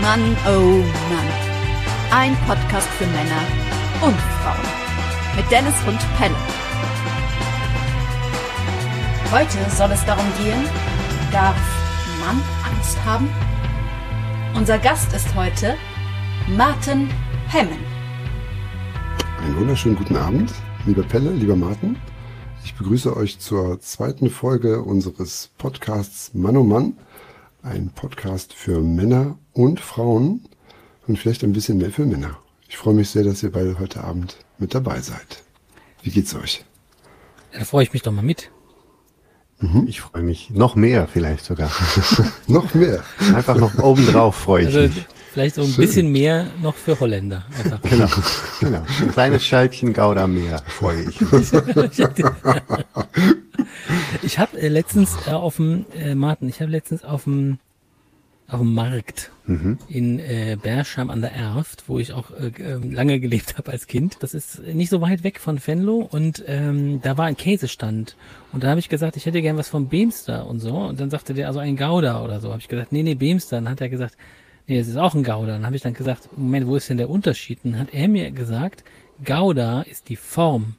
Mann, oh Mann. Ein Podcast für Männer und Frauen. Mit Dennis und Pelle. Heute soll es darum gehen, darf Mann Angst haben? Unser Gast ist heute Martin Hemmen. Einen wunderschönen guten Abend, lieber Pelle, lieber Martin. Ich begrüße euch zur zweiten Folge unseres Podcasts Mann um Mann. Ein Podcast für Männer und Frauen und vielleicht ein bisschen mehr für Männer. Ich freue mich sehr, dass ihr beide heute Abend mit dabei seid. Wie geht's euch? Da freue ich mich doch mal mit. Mhm. Ich freue mich noch mehr vielleicht sogar. noch mehr. Einfach noch obendrauf freue ich also, mich. Vielleicht so ein Schön. bisschen mehr noch für Holländer. Einfach. Genau, genau. Ein kleines Scheibchen Gouda mehr freue ich mich. ich habe äh, letztens äh, auf dem, äh, Martin, ich habe letztens auf dem auf dem Markt mhm. in äh, Bersham an der Erft, wo ich auch äh, ähm, lange gelebt habe als Kind. Das ist nicht so weit weg von Venlo und ähm, da war ein Käsestand. Und da habe ich gesagt, ich hätte gern was vom Beemster und so. Und dann sagte der, also ein Gouda oder so. Habe ich gesagt, nee, nee, Beemster. Dann hat er gesagt, nee, das ist auch ein Gouda. Dann habe ich dann gesagt, Moment, wo ist denn der Unterschied? Dann hat er mir gesagt, Gouda ist die Form.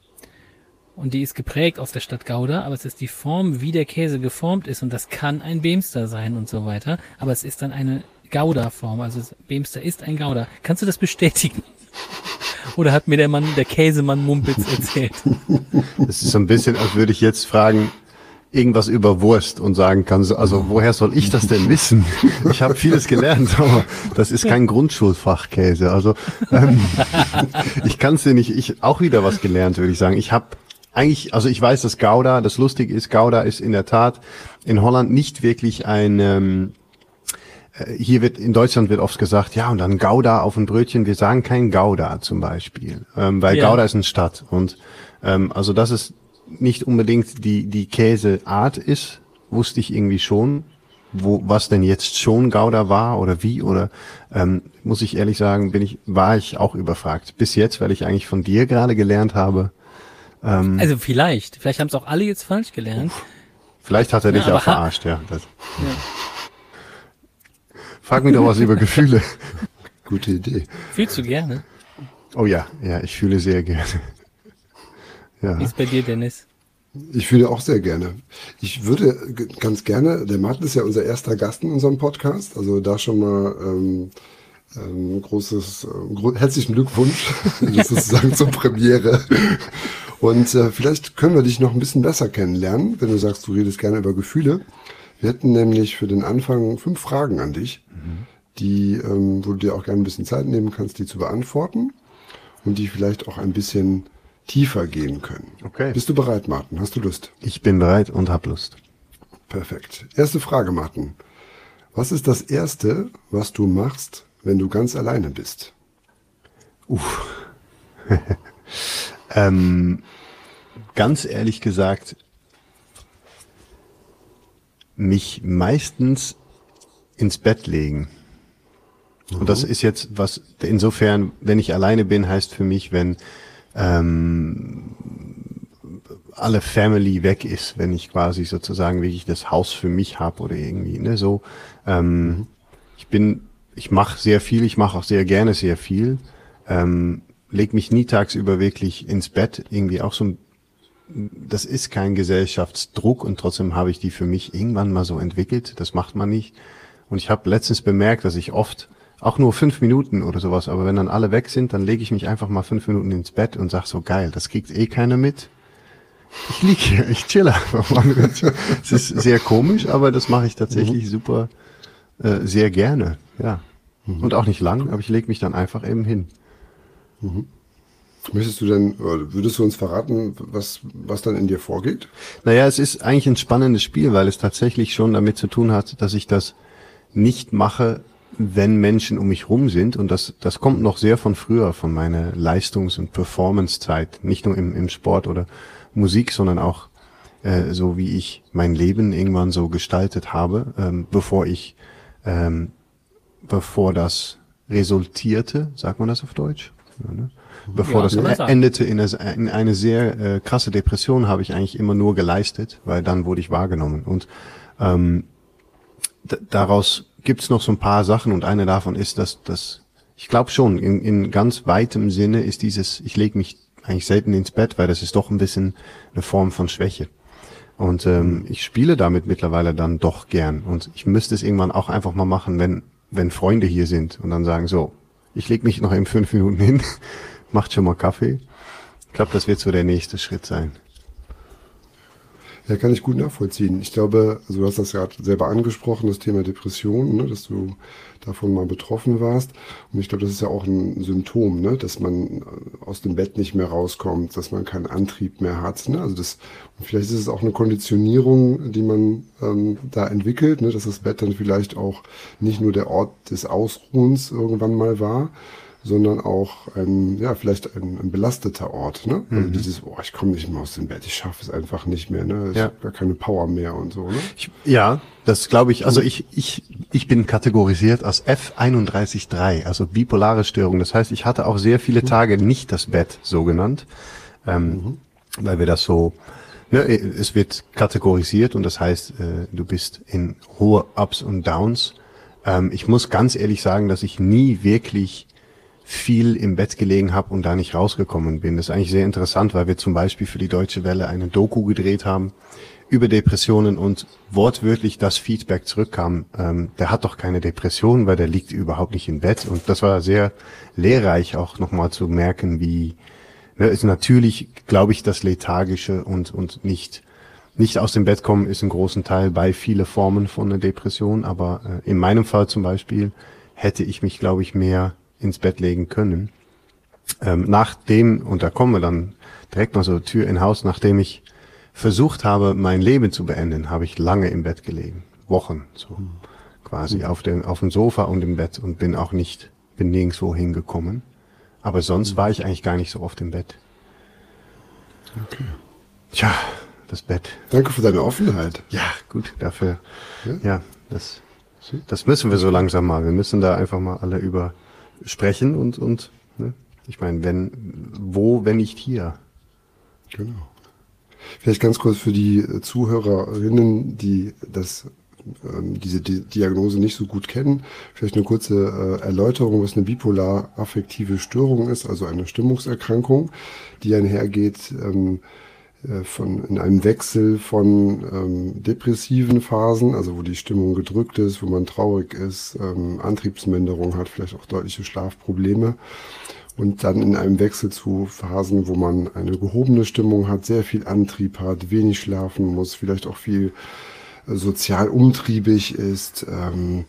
Und die ist geprägt aus der Stadt Gouda, aber es ist die Form, wie der Käse geformt ist. Und das kann ein Beemster sein und so weiter. Aber es ist dann eine Gouda-Form. Also Beemster ist ein Gouda. Kannst du das bestätigen? Oder hat mir der Mann, der Käsemann Mumpitz erzählt? Das ist so ein bisschen, als würde ich jetzt fragen, irgendwas über Wurst und sagen kann, also woher soll ich das denn wissen? Ich habe vieles gelernt, aber das ist kein Grundschulfachkäse. Also ähm, ich kann es dir nicht, ich auch wieder was gelernt, würde ich sagen. Ich habe eigentlich, also ich weiß, dass Gouda, das Lustige ist, Gouda ist in der Tat in Holland nicht wirklich ein ähm, äh, hier wird in Deutschland wird oft gesagt, ja und dann Gouda auf ein Brötchen. Wir sagen kein Gouda zum Beispiel, ähm, weil ja. Gouda ist eine Stadt und ähm, also das ist nicht unbedingt die, die Käseart ist, wusste ich irgendwie schon. Wo, was denn jetzt schon Gouda war oder wie oder ähm, muss ich ehrlich sagen, bin ich, war ich auch überfragt. Bis jetzt, weil ich eigentlich von dir gerade gelernt habe. Ähm, also vielleicht, vielleicht haben es auch alle jetzt falsch gelernt. Vielleicht hat er dich ja, auch verarscht, ja. Das. ja. Frag mich doch was über Gefühle. Gute Idee. Fühlst du gerne? Oh ja, ja, ich fühle sehr gerne. Ja. Wie ist bei dir, Dennis? Ich fühle auch sehr gerne. Ich würde ganz gerne, der Martin ist ja unser erster Gast in unserem Podcast, also da schon mal ähm, ähm, großes, äh, herzlichen Glückwunsch sozusagen zur Premiere. Und äh, vielleicht können wir dich noch ein bisschen besser kennenlernen, wenn du sagst, du redest gerne über Gefühle. Wir hätten nämlich für den Anfang fünf Fragen an dich, mhm. die, ähm, wo du dir auch gerne ein bisschen Zeit nehmen kannst, die zu beantworten und die vielleicht auch ein bisschen tiefer gehen können. Okay. Bist du bereit, Martin? Hast du Lust? Ich bin bereit und hab Lust. Perfekt. Erste Frage, Martin. Was ist das Erste, was du machst, wenn du ganz alleine bist? Uff. ähm, ganz ehrlich gesagt, mich meistens ins Bett legen. Und das mhm. ist jetzt was, insofern, wenn ich alleine bin, heißt für mich, wenn ähm, alle Family weg ist, wenn ich quasi sozusagen wirklich das Haus für mich habe oder irgendwie, ne, so. Ähm. Ich bin, ich mache sehr viel, ich mache auch sehr gerne sehr viel, ähm, leg mich nie tagsüber wirklich ins Bett, irgendwie auch so das ist kein Gesellschaftsdruck und trotzdem habe ich die für mich irgendwann mal so entwickelt. Das macht man nicht. Und ich habe letztens bemerkt, dass ich oft auch nur fünf Minuten oder sowas. Aber wenn dann alle weg sind, dann lege ich mich einfach mal fünf Minuten ins Bett und sag so geil, das kriegt eh keiner mit. Ich lieg hier, ich chill einfach mal. Es ist sehr komisch, aber das mache ich tatsächlich mhm. super, äh, sehr gerne. Ja. Mhm. Und auch nicht lang, aber ich lege mich dann einfach eben hin. Mhm. Möchtest du denn, würdest du uns verraten, was, was dann in dir vorgeht? Naja, es ist eigentlich ein spannendes Spiel, weil es tatsächlich schon damit zu tun hat, dass ich das nicht mache, wenn Menschen um mich rum sind. Und das, das kommt noch sehr von früher, von meiner Leistungs- und Performance-Zeit. Nicht nur im, im Sport oder Musik, sondern auch äh, so, wie ich mein Leben irgendwann so gestaltet habe, ähm, bevor ich, ähm, bevor das resultierte, sagt man das auf Deutsch? Ja, ne? Bevor ja, das endete in eine, in eine sehr äh, krasse Depression, habe ich eigentlich immer nur geleistet, weil dann wurde ich wahrgenommen. Und ähm, daraus gibt's noch so ein paar Sachen und eine davon ist, dass, dass ich glaube schon, in, in ganz weitem Sinne ist dieses, ich lege mich eigentlich selten ins Bett, weil das ist doch ein bisschen eine Form von Schwäche. Und ähm, ich spiele damit mittlerweile dann doch gern. Und ich müsste es irgendwann auch einfach mal machen, wenn, wenn Freunde hier sind und dann sagen, so, ich leg mich noch in fünf Minuten hin, macht schon mal Kaffee. Ich glaube, das wird so der nächste Schritt sein. Ja, kann ich gut nachvollziehen. Ich glaube, also du hast das gerade selber angesprochen, das Thema Depression, ne, dass du davon mal betroffen warst. Und ich glaube, das ist ja auch ein Symptom, ne, dass man aus dem Bett nicht mehr rauskommt, dass man keinen Antrieb mehr hat. Ne? Also das, und vielleicht ist es auch eine Konditionierung, die man ähm, da entwickelt, ne, dass das Bett dann vielleicht auch nicht nur der Ort des Ausruhens irgendwann mal war, sondern auch ein, ja, vielleicht ein, ein belasteter Ort. Ne? Also mhm. dieses, oh, ich komme nicht mehr aus dem Bett, ich schaffe es einfach nicht mehr, ne? ich ja. habe gar keine Power mehr und so. Ne? Ich, ja, das glaube ich. Also ich, ich, ich bin kategorisiert als F313, also bipolare Störung. Das heißt, ich hatte auch sehr viele mhm. Tage nicht das Bett, so genannt, ähm, mhm. weil wir das so Ne, es wird kategorisiert und das heißt, äh, du bist in hohe Ups und Downs. Ähm, ich muss ganz ehrlich sagen, dass ich nie wirklich viel im Bett gelegen habe und da nicht rausgekommen bin. Das ist eigentlich sehr interessant, weil wir zum Beispiel für die Deutsche Welle eine Doku gedreht haben über Depressionen und wortwörtlich das Feedback zurückkam, ähm, der hat doch keine Depression, weil der liegt überhaupt nicht im Bett. Und das war sehr lehrreich auch nochmal zu merken, wie ne, ist natürlich, glaube ich, das Lethargische und, und nicht, nicht aus dem Bett kommen ist ein großen Teil bei viele Formen von einer Depression. Aber äh, in meinem Fall zum Beispiel hätte ich mich, glaube ich, mehr ins Bett legen können. Ähm, nachdem, und da kommen wir dann direkt mal so Tür in Haus, nachdem ich versucht habe, mein Leben zu beenden, habe ich lange im Bett gelegen. Wochen, so mhm. quasi mhm. auf dem, auf dem Sofa und im Bett und bin auch nicht, bin nirgendwo hingekommen. Aber sonst mhm. war ich eigentlich gar nicht so oft im Bett. Okay. Tja, das Bett. Danke für deine Offenheit. Ja, gut, dafür, ja, ja das, das müssen wir so langsam mal. Wir müssen da einfach mal alle über sprechen und, und ne? ich meine, wenn, wo, wenn nicht hier? Genau. Vielleicht ganz kurz für die Zuhörerinnen, die das ähm, diese Diagnose nicht so gut kennen, vielleicht eine kurze äh, Erläuterung, was eine bipolar-affektive Störung ist, also eine Stimmungserkrankung, die einhergeht ähm, äh, von in einem Wechsel von ähm, depressiven Phasen, also wo die Stimmung gedrückt ist, wo man traurig ist, ähm, Antriebsminderung hat, vielleicht auch deutliche Schlafprobleme und dann in einem Wechsel zu Phasen, wo man eine gehobene Stimmung hat, sehr viel Antrieb hat, wenig schlafen muss, vielleicht auch viel äh, sozial umtriebig ist. Ähm,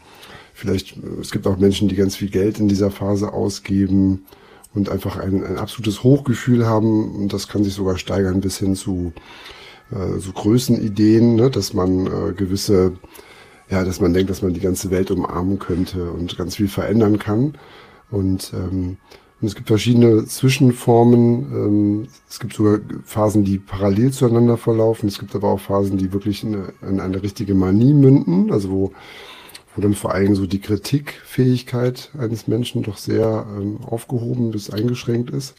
vielleicht, es gibt auch Menschen, die ganz viel Geld in dieser Phase ausgeben und einfach ein, ein absolutes Hochgefühl haben und das kann sich sogar steigern bis hin zu äh, so Größenideen, ne, dass man äh, gewisse, ja, dass man denkt, dass man die ganze Welt umarmen könnte und ganz viel verändern kann. Und, ähm, und es gibt verschiedene Zwischenformen. Ähm, es gibt sogar Phasen, die parallel zueinander verlaufen. Es gibt aber auch Phasen, die wirklich in in eine richtige Manie münden, also wo wo dann vor allem so die Kritikfähigkeit eines Menschen doch sehr ähm, aufgehoben bis eingeschränkt ist.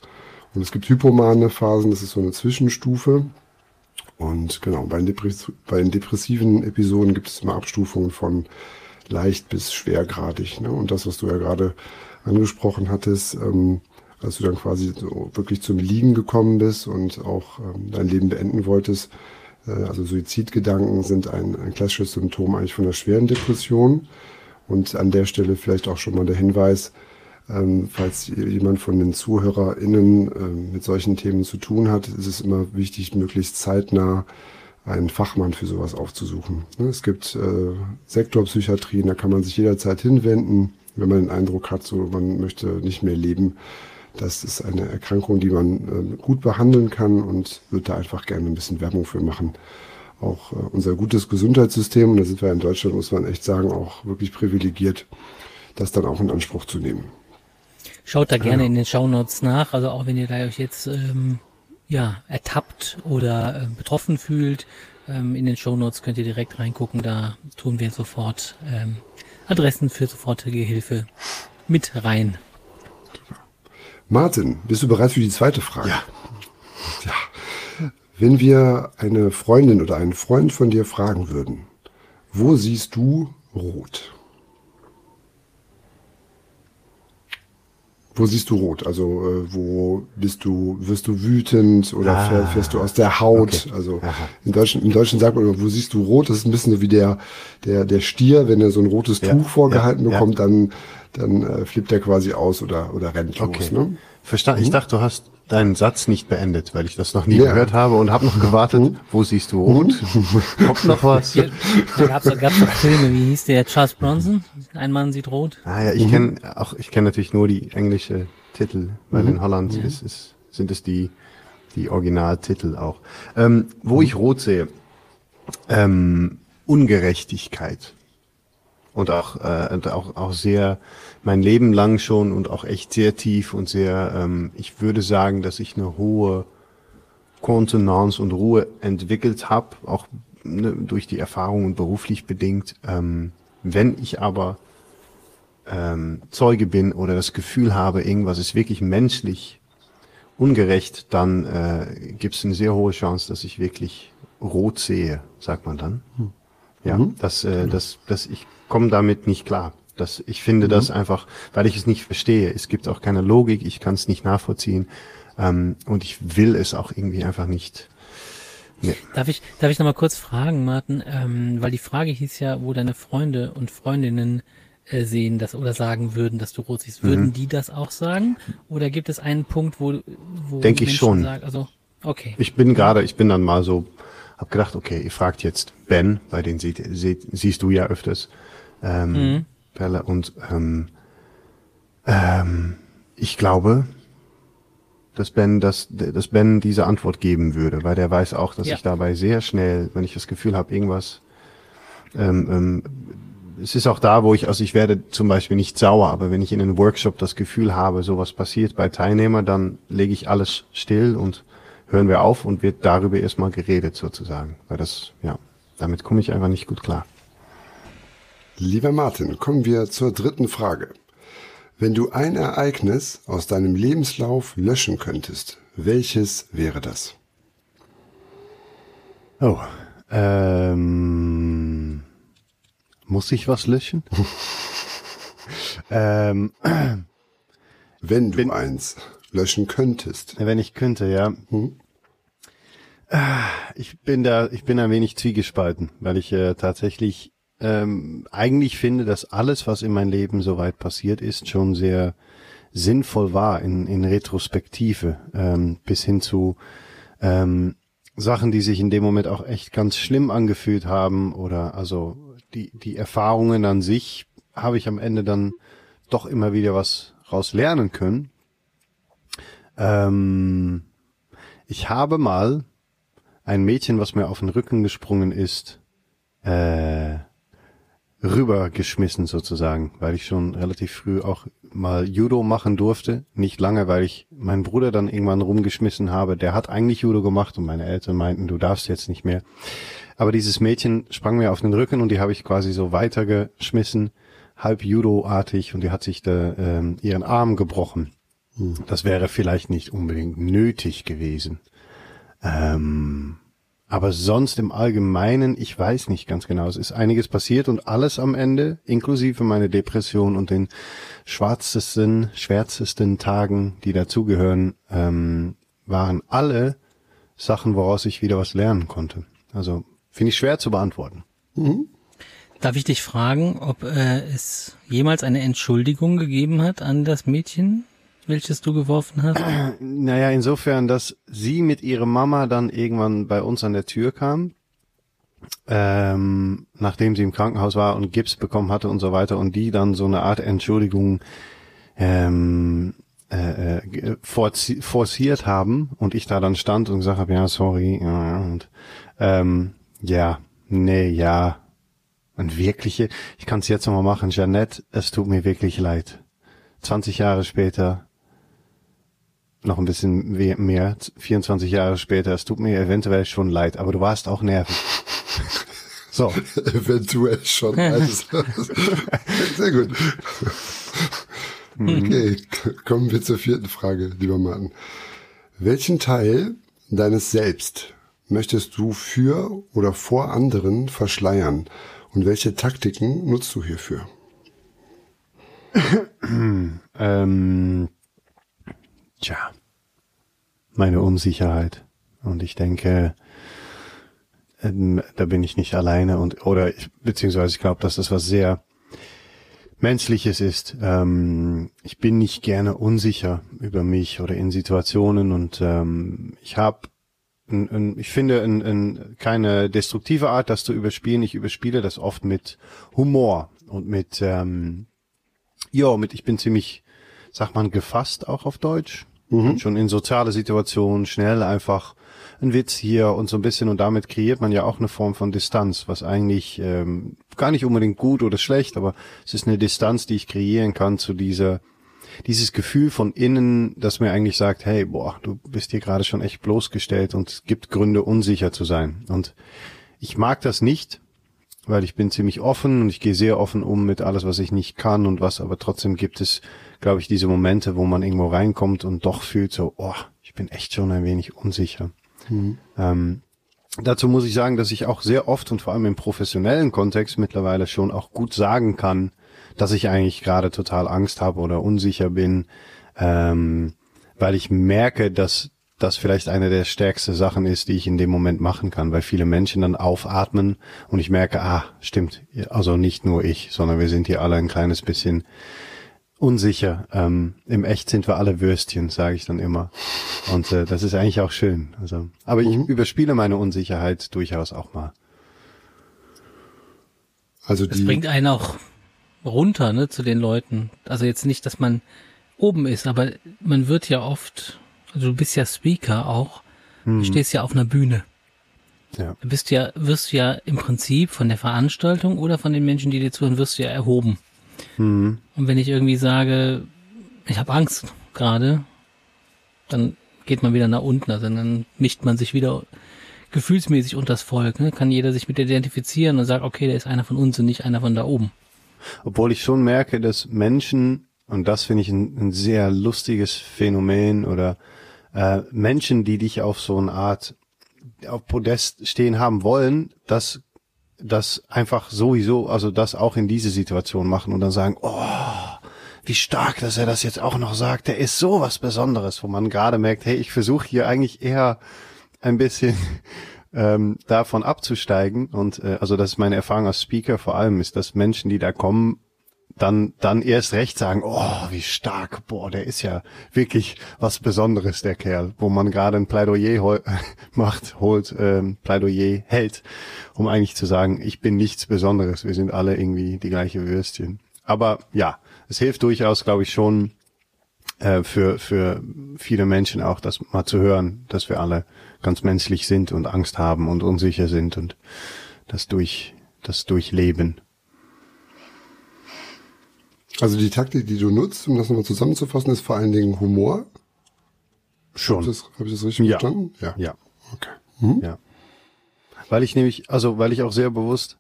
Und es gibt hypomane Phasen, das ist so eine Zwischenstufe. Und genau, bei den, Depress bei den depressiven Episoden gibt es immer Abstufungen von leicht bis schwergradig. Ne? Und das, was du ja gerade angesprochen hattest, ähm, als du dann quasi so wirklich zum Liegen gekommen bist und auch ähm, dein Leben beenden wolltest, also Suizidgedanken sind ein, ein klassisches Symptom eigentlich von einer schweren Depression. Und an der Stelle vielleicht auch schon mal der Hinweis, ähm, falls jemand von den ZuhörerInnen äh, mit solchen Themen zu tun hat, ist es immer wichtig, möglichst zeitnah einen Fachmann für sowas aufzusuchen. Ne, es gibt äh, Sektorpsychiatrien, da kann man sich jederzeit hinwenden, wenn man den Eindruck hat, so man möchte nicht mehr leben. Das ist eine Erkrankung, die man äh, gut behandeln kann und würde da einfach gerne ein bisschen Werbung für machen. Auch äh, unser gutes Gesundheitssystem, und da sind wir in Deutschland, muss man echt sagen, auch wirklich privilegiert, das dann auch in Anspruch zu nehmen. Schaut da gerne ja. in den Shownotes nach, also auch wenn ihr da euch jetzt ähm, ja, ertappt oder äh, betroffen fühlt, ähm, in den Shownotes könnt ihr direkt reingucken, da tun wir sofort ähm, Adressen für sofortige Hilfe mit rein. Martin, bist du bereit für die zweite Frage? Ja. ja. Wenn wir eine Freundin oder einen Freund von dir fragen würden, wo siehst du rot? Wo siehst du rot? Also äh, wo bist du, wirst du wütend oder ah, fährst du aus der Haut? Okay. Also Aha. Deutschen, im Deutschen sagt man, wo siehst du rot? Das ist ein bisschen so wie der, der, der Stier, wenn er so ein rotes ja, Tuch vorgehalten ja, bekommt, ja. dann dann äh, flippt er quasi aus oder, oder rennt okay. los. Ne? Verstanden. Mhm. Ich dachte, du hast deinen Satz nicht beendet, weil ich das noch nie ja. gehört habe und habe noch gewartet, mhm. wo siehst du rot? Mhm. Kommt noch was? Ja, da gab's, da gab's noch Filme, wie hieß der? Charles Bronson? Ein Mann sieht rot. Ah ja, ich mhm. kenne auch, ich kenne natürlich nur die englische Titel, weil mhm. in Holland ist, ist, sind es die, die Originaltitel auch. Ähm, wo ich rot sehe, ähm, Ungerechtigkeit und auch, äh, auch, auch sehr mein Leben lang schon und auch echt sehr tief und sehr, ähm, ich würde sagen, dass ich eine hohe Kontenance und Ruhe entwickelt habe, auch ne, durch die Erfahrung und beruflich bedingt. Ähm, wenn ich aber ähm, Zeuge bin oder das Gefühl habe, irgendwas ist wirklich menschlich ungerecht, dann äh, gibt es eine sehr hohe Chance, dass ich wirklich rot sehe, sagt man dann. Hm. Ja, mhm. dass, äh, dass, dass ich komme damit nicht klar. Das, ich finde mhm. das einfach, weil ich es nicht verstehe. Es gibt auch keine Logik, ich kann es nicht nachvollziehen. Ähm, und ich will es auch irgendwie einfach nicht. Nee. Darf ich, darf ich nochmal kurz fragen, Martin, ähm, weil die Frage hieß ja, wo deine Freunde und Freundinnen äh, sehen das oder sagen würden, dass du rot siehst. Würden mhm. die das auch sagen? Oder gibt es einen Punkt, wo, wo denke ich schon. Sagen, also okay. Ich bin gerade, ich bin dann mal so, hab gedacht, okay, ihr fragt jetzt Ben, bei den sie, sie, siehst du ja öfters. Ähm, mhm. Perle und ähm, ähm, ich glaube, dass Ben, dass, dass Ben diese Antwort geben würde, weil der weiß auch, dass ja. ich dabei sehr schnell, wenn ich das Gefühl habe, irgendwas, ähm, ähm, es ist auch da, wo ich, also ich werde zum Beispiel nicht sauer, aber wenn ich in einem Workshop das Gefühl habe, sowas passiert bei Teilnehmern, dann lege ich alles still und hören wir auf und wird darüber erstmal geredet sozusagen, weil das, ja, damit komme ich einfach nicht gut klar. Lieber Martin, kommen wir zur dritten Frage. Wenn du ein Ereignis aus deinem Lebenslauf löschen könntest, welches wäre das? Oh, ähm, muss ich was löschen? ähm, wenn du wenn, eins löschen könntest. Wenn ich könnte, ja. Hm? Ich bin da, ich bin ein wenig zwiegespalten, weil ich äh, tatsächlich ähm, eigentlich finde, dass alles, was in meinem Leben soweit passiert ist, schon sehr sinnvoll war in, in Retrospektive, ähm, bis hin zu ähm, Sachen, die sich in dem Moment auch echt ganz schlimm angefühlt haben oder also die, die Erfahrungen an sich habe ich am Ende dann doch immer wieder was raus lernen können. Ähm, ich habe mal ein Mädchen, was mir auf den Rücken gesprungen ist, äh, rübergeschmissen sozusagen, weil ich schon relativ früh auch mal Judo machen durfte. Nicht lange, weil ich meinen Bruder dann irgendwann rumgeschmissen habe. Der hat eigentlich Judo gemacht und meine Eltern meinten, du darfst jetzt nicht mehr. Aber dieses Mädchen sprang mir auf den Rücken und die habe ich quasi so weitergeschmissen, halb Judo-artig und die hat sich da ähm, ihren Arm gebrochen. Hm. Das wäre vielleicht nicht unbedingt nötig gewesen. Ähm, aber sonst im Allgemeinen, ich weiß nicht ganz genau. Es ist einiges passiert und alles am Ende, inklusive meine Depression und den schwarzesten, schwärzesten Tagen, die dazugehören, ähm, waren alle Sachen, woraus ich wieder was lernen konnte. Also finde ich schwer zu beantworten. Mhm. Darf ich dich fragen, ob äh, es jemals eine Entschuldigung gegeben hat an das Mädchen, welches du geworfen hast? Naja, insofern, dass sie mit ihrer Mama dann irgendwann bei uns an der Tür kam, ähm, nachdem sie im Krankenhaus war und Gips bekommen hatte und so weiter und die dann so eine Art Entschuldigung ähm, äh, äh forciert haben und ich da dann stand und gesagt habe, ja, sorry, ja, und ähm, ja, nee, ja, und wirkliche, ich kann es jetzt nochmal machen, Jeannette, es tut mir wirklich leid. 20 Jahre später noch ein bisschen mehr, 24 Jahre später. Es tut mir eventuell schon leid, aber du warst auch nervig. So. eventuell schon. Also, sehr gut. Okay, kommen wir zur vierten Frage, lieber Martin. Welchen Teil deines Selbst möchtest du für oder vor anderen verschleiern? Und welche Taktiken nutzt du hierfür? ähm, Tja, meine Unsicherheit. Und ich denke, ähm, da bin ich nicht alleine und oder ich, beziehungsweise ich glaube, dass das was sehr Menschliches ist. Ähm, ich bin nicht gerne unsicher über mich oder in Situationen und ähm, ich habe ich finde ein, ein, keine destruktive Art, das zu überspielen. Ich überspiele das oft mit Humor und mit ähm, ja, mit ich bin ziemlich, sagt man, gefasst auch auf Deutsch. Mhm. schon in soziale Situationen schnell einfach ein Witz hier und so ein bisschen und damit kreiert man ja auch eine Form von Distanz, was eigentlich ähm, gar nicht unbedingt gut oder schlecht, aber es ist eine Distanz, die ich kreieren kann zu dieser dieses Gefühl von innen, das mir eigentlich sagt, hey, boah, du bist hier gerade schon echt bloßgestellt und es gibt Gründe, unsicher zu sein. Und ich mag das nicht, weil ich bin ziemlich offen und ich gehe sehr offen um mit alles, was ich nicht kann und was, aber trotzdem gibt es, glaube ich, diese Momente, wo man irgendwo reinkommt und doch fühlt so, oh, ich bin echt schon ein wenig unsicher. Mhm. Ähm, dazu muss ich sagen, dass ich auch sehr oft und vor allem im professionellen Kontext mittlerweile schon auch gut sagen kann, dass ich eigentlich gerade total Angst habe oder unsicher bin, ähm, weil ich merke, dass das vielleicht eine der stärksten Sachen ist, die ich in dem Moment machen kann, weil viele Menschen dann aufatmen und ich merke, ah, stimmt, also nicht nur ich, sondern wir sind hier alle ein kleines bisschen unsicher. Ähm, Im Echt sind wir alle Würstchen, sage ich dann immer. Und äh, das ist eigentlich auch schön. Also, aber ich mhm. überspiele meine Unsicherheit durchaus auch mal. Also die, das bringt einen auch runter, ne, zu den Leuten. Also jetzt nicht, dass man oben ist, aber man wird ja oft, also du bist ja Speaker auch, hm. du stehst ja auf einer Bühne. Ja. Du bist ja, wirst ja im Prinzip von der Veranstaltung oder von den Menschen, die dir zuhören, wirst du ja erhoben. Hm. Und wenn ich irgendwie sage, ich habe Angst gerade, dann geht man wieder nach unten, also dann mischt man sich wieder gefühlsmäßig unter das Volk, ne? kann jeder sich mit identifizieren und sagt, okay, der ist einer von uns und nicht einer von da oben. Obwohl ich schon merke, dass Menschen, und das finde ich ein, ein, sehr lustiges Phänomen, oder äh, Menschen, die dich auf so eine Art auf Podest stehen haben wollen, dass das einfach sowieso, also das auch in diese Situation machen und dann sagen, oh, wie stark, dass er das jetzt auch noch sagt. Der ist so was Besonderes, wo man gerade merkt, hey, ich versuche hier eigentlich eher ein bisschen ähm, davon abzusteigen. Und äh, also das ist meine Erfahrung als Speaker vor allem, ist, dass Menschen, die da kommen, dann dann erst recht sagen, oh, wie stark, boah, der ist ja wirklich was Besonderes, der Kerl, wo man gerade ein Plädoyer hol macht, holt, ähm, Plädoyer hält, um eigentlich zu sagen, ich bin nichts Besonderes, wir sind alle irgendwie die gleiche Würstchen. Aber ja, es hilft durchaus, glaube ich, schon äh, für für viele Menschen auch, das mal zu hören, dass wir alle ganz menschlich sind und Angst haben und unsicher sind und das durch, das durchleben. Also die Taktik, die du nutzt, um das nochmal zusammenzufassen, ist vor allen Dingen Humor. Schon. Habe ich, hab ich das richtig ja. verstanden? Ja. Ja. Okay. Mhm. Ja. Weil ich nämlich, also weil ich auch sehr bewusst,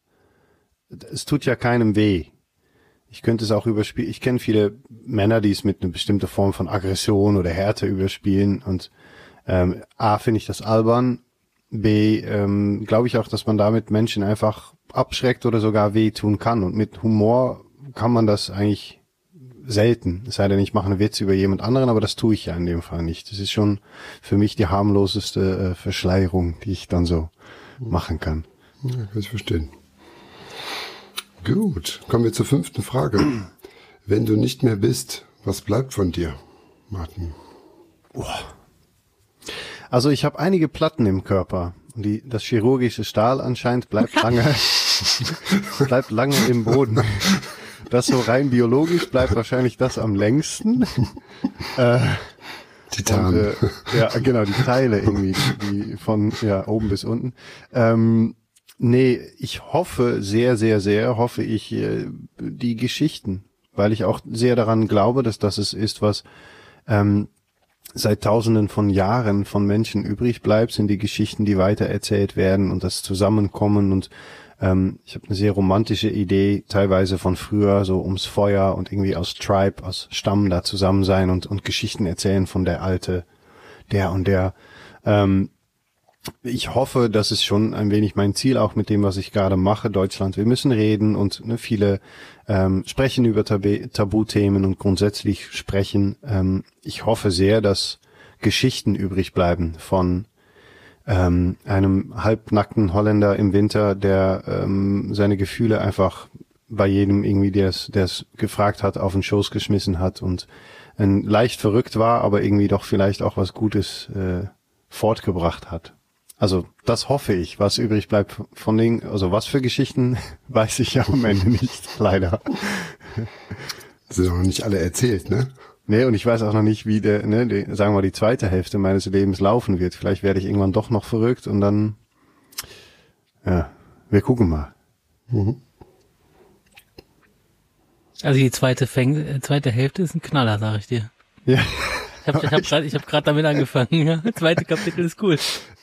es tut ja keinem weh. Ich könnte es auch überspielen. Ich kenne viele Männer, die es mit einer bestimmten Form von Aggression oder Härte überspielen und ähm, A, finde ich das albern. B, ähm, glaube ich auch, dass man damit Menschen einfach abschreckt oder sogar wehtun kann. Und mit Humor kann man das eigentlich selten. Es sei denn, ich mache einen Witz über jemand anderen, aber das tue ich ja in dem Fall nicht. Das ist schon für mich die harmloseste äh, Verschleierung, die ich dann so machen kann. Ja, kann ich verstehen. Gut, kommen wir zur fünften Frage. Wenn du nicht mehr bist, was bleibt von dir, Martin? Also ich habe einige Platten im Körper. Und die, das chirurgische Stahl anscheinend bleibt lange, bleibt lange im Boden. Das so rein biologisch bleibt wahrscheinlich das am längsten. Äh, Titan. Und, äh, ja, genau, die Teile irgendwie, die von ja, oben bis unten. Ähm, nee, ich hoffe sehr, sehr, sehr, hoffe ich, äh, die Geschichten, weil ich auch sehr daran glaube, dass das es ist, was ähm, seit Tausenden von Jahren von Menschen übrig bleibt, sind die Geschichten, die weitererzählt werden und das Zusammenkommen und ähm, ich habe eine sehr romantische Idee, teilweise von früher, so ums Feuer und irgendwie aus Tribe, aus Stamm da zusammen sein und, und Geschichten erzählen von der alte, der und der. Ähm, ich hoffe, das ist schon ein wenig mein Ziel, auch mit dem, was ich gerade mache. Deutschland, wir müssen reden und ne, viele ähm, sprechen über Tab Tabuthemen und grundsätzlich sprechen. Ähm, ich hoffe sehr, dass Geschichten übrig bleiben von ähm, einem halbnackten Holländer im Winter, der ähm, seine Gefühle einfach bei jedem irgendwie, der es gefragt hat, auf den Schoß geschmissen hat und ein leicht verrückt war, aber irgendwie doch vielleicht auch was Gutes äh, fortgebracht hat. Also das hoffe ich. Was übrig bleibt von den, also was für Geschichten, weiß ich ja am Ende nicht, leider. Das sind noch nicht alle erzählt, ne? Nee, und ich weiß auch noch nicht, wie der, ne, die, sagen wir mal, die zweite Hälfte meines Lebens laufen wird. Vielleicht werde ich irgendwann doch noch verrückt und dann, ja, wir gucken mal. Mhm. Also die zweite, Fäng äh, zweite Hälfte ist ein Knaller, sag ich dir. Ja. Ich habe ich hab gerade ich hab grad damit angefangen. Ja. Zweite Kapitel ist cool.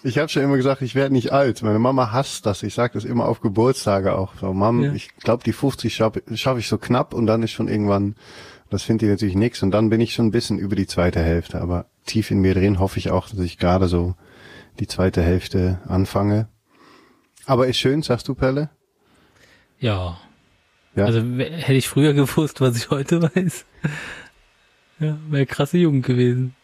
Ich habe schon immer gesagt, ich werde nicht alt. Meine Mama hasst das. Ich sage das immer auf Geburtstage auch. So, Mom, ja. ich glaube, die 50 schaffe schaff ich so knapp und dann ist schon irgendwann, das finde ich natürlich nix. Und dann bin ich schon ein bisschen über die zweite Hälfte. Aber tief in mir drin hoffe ich auch, dass ich gerade so die zweite Hälfte anfange. Aber ist schön, sagst du, Pelle? Ja. ja. Also hätte ich früher gewusst, was ich heute weiß. Ja, wäre krasse Jugend gewesen.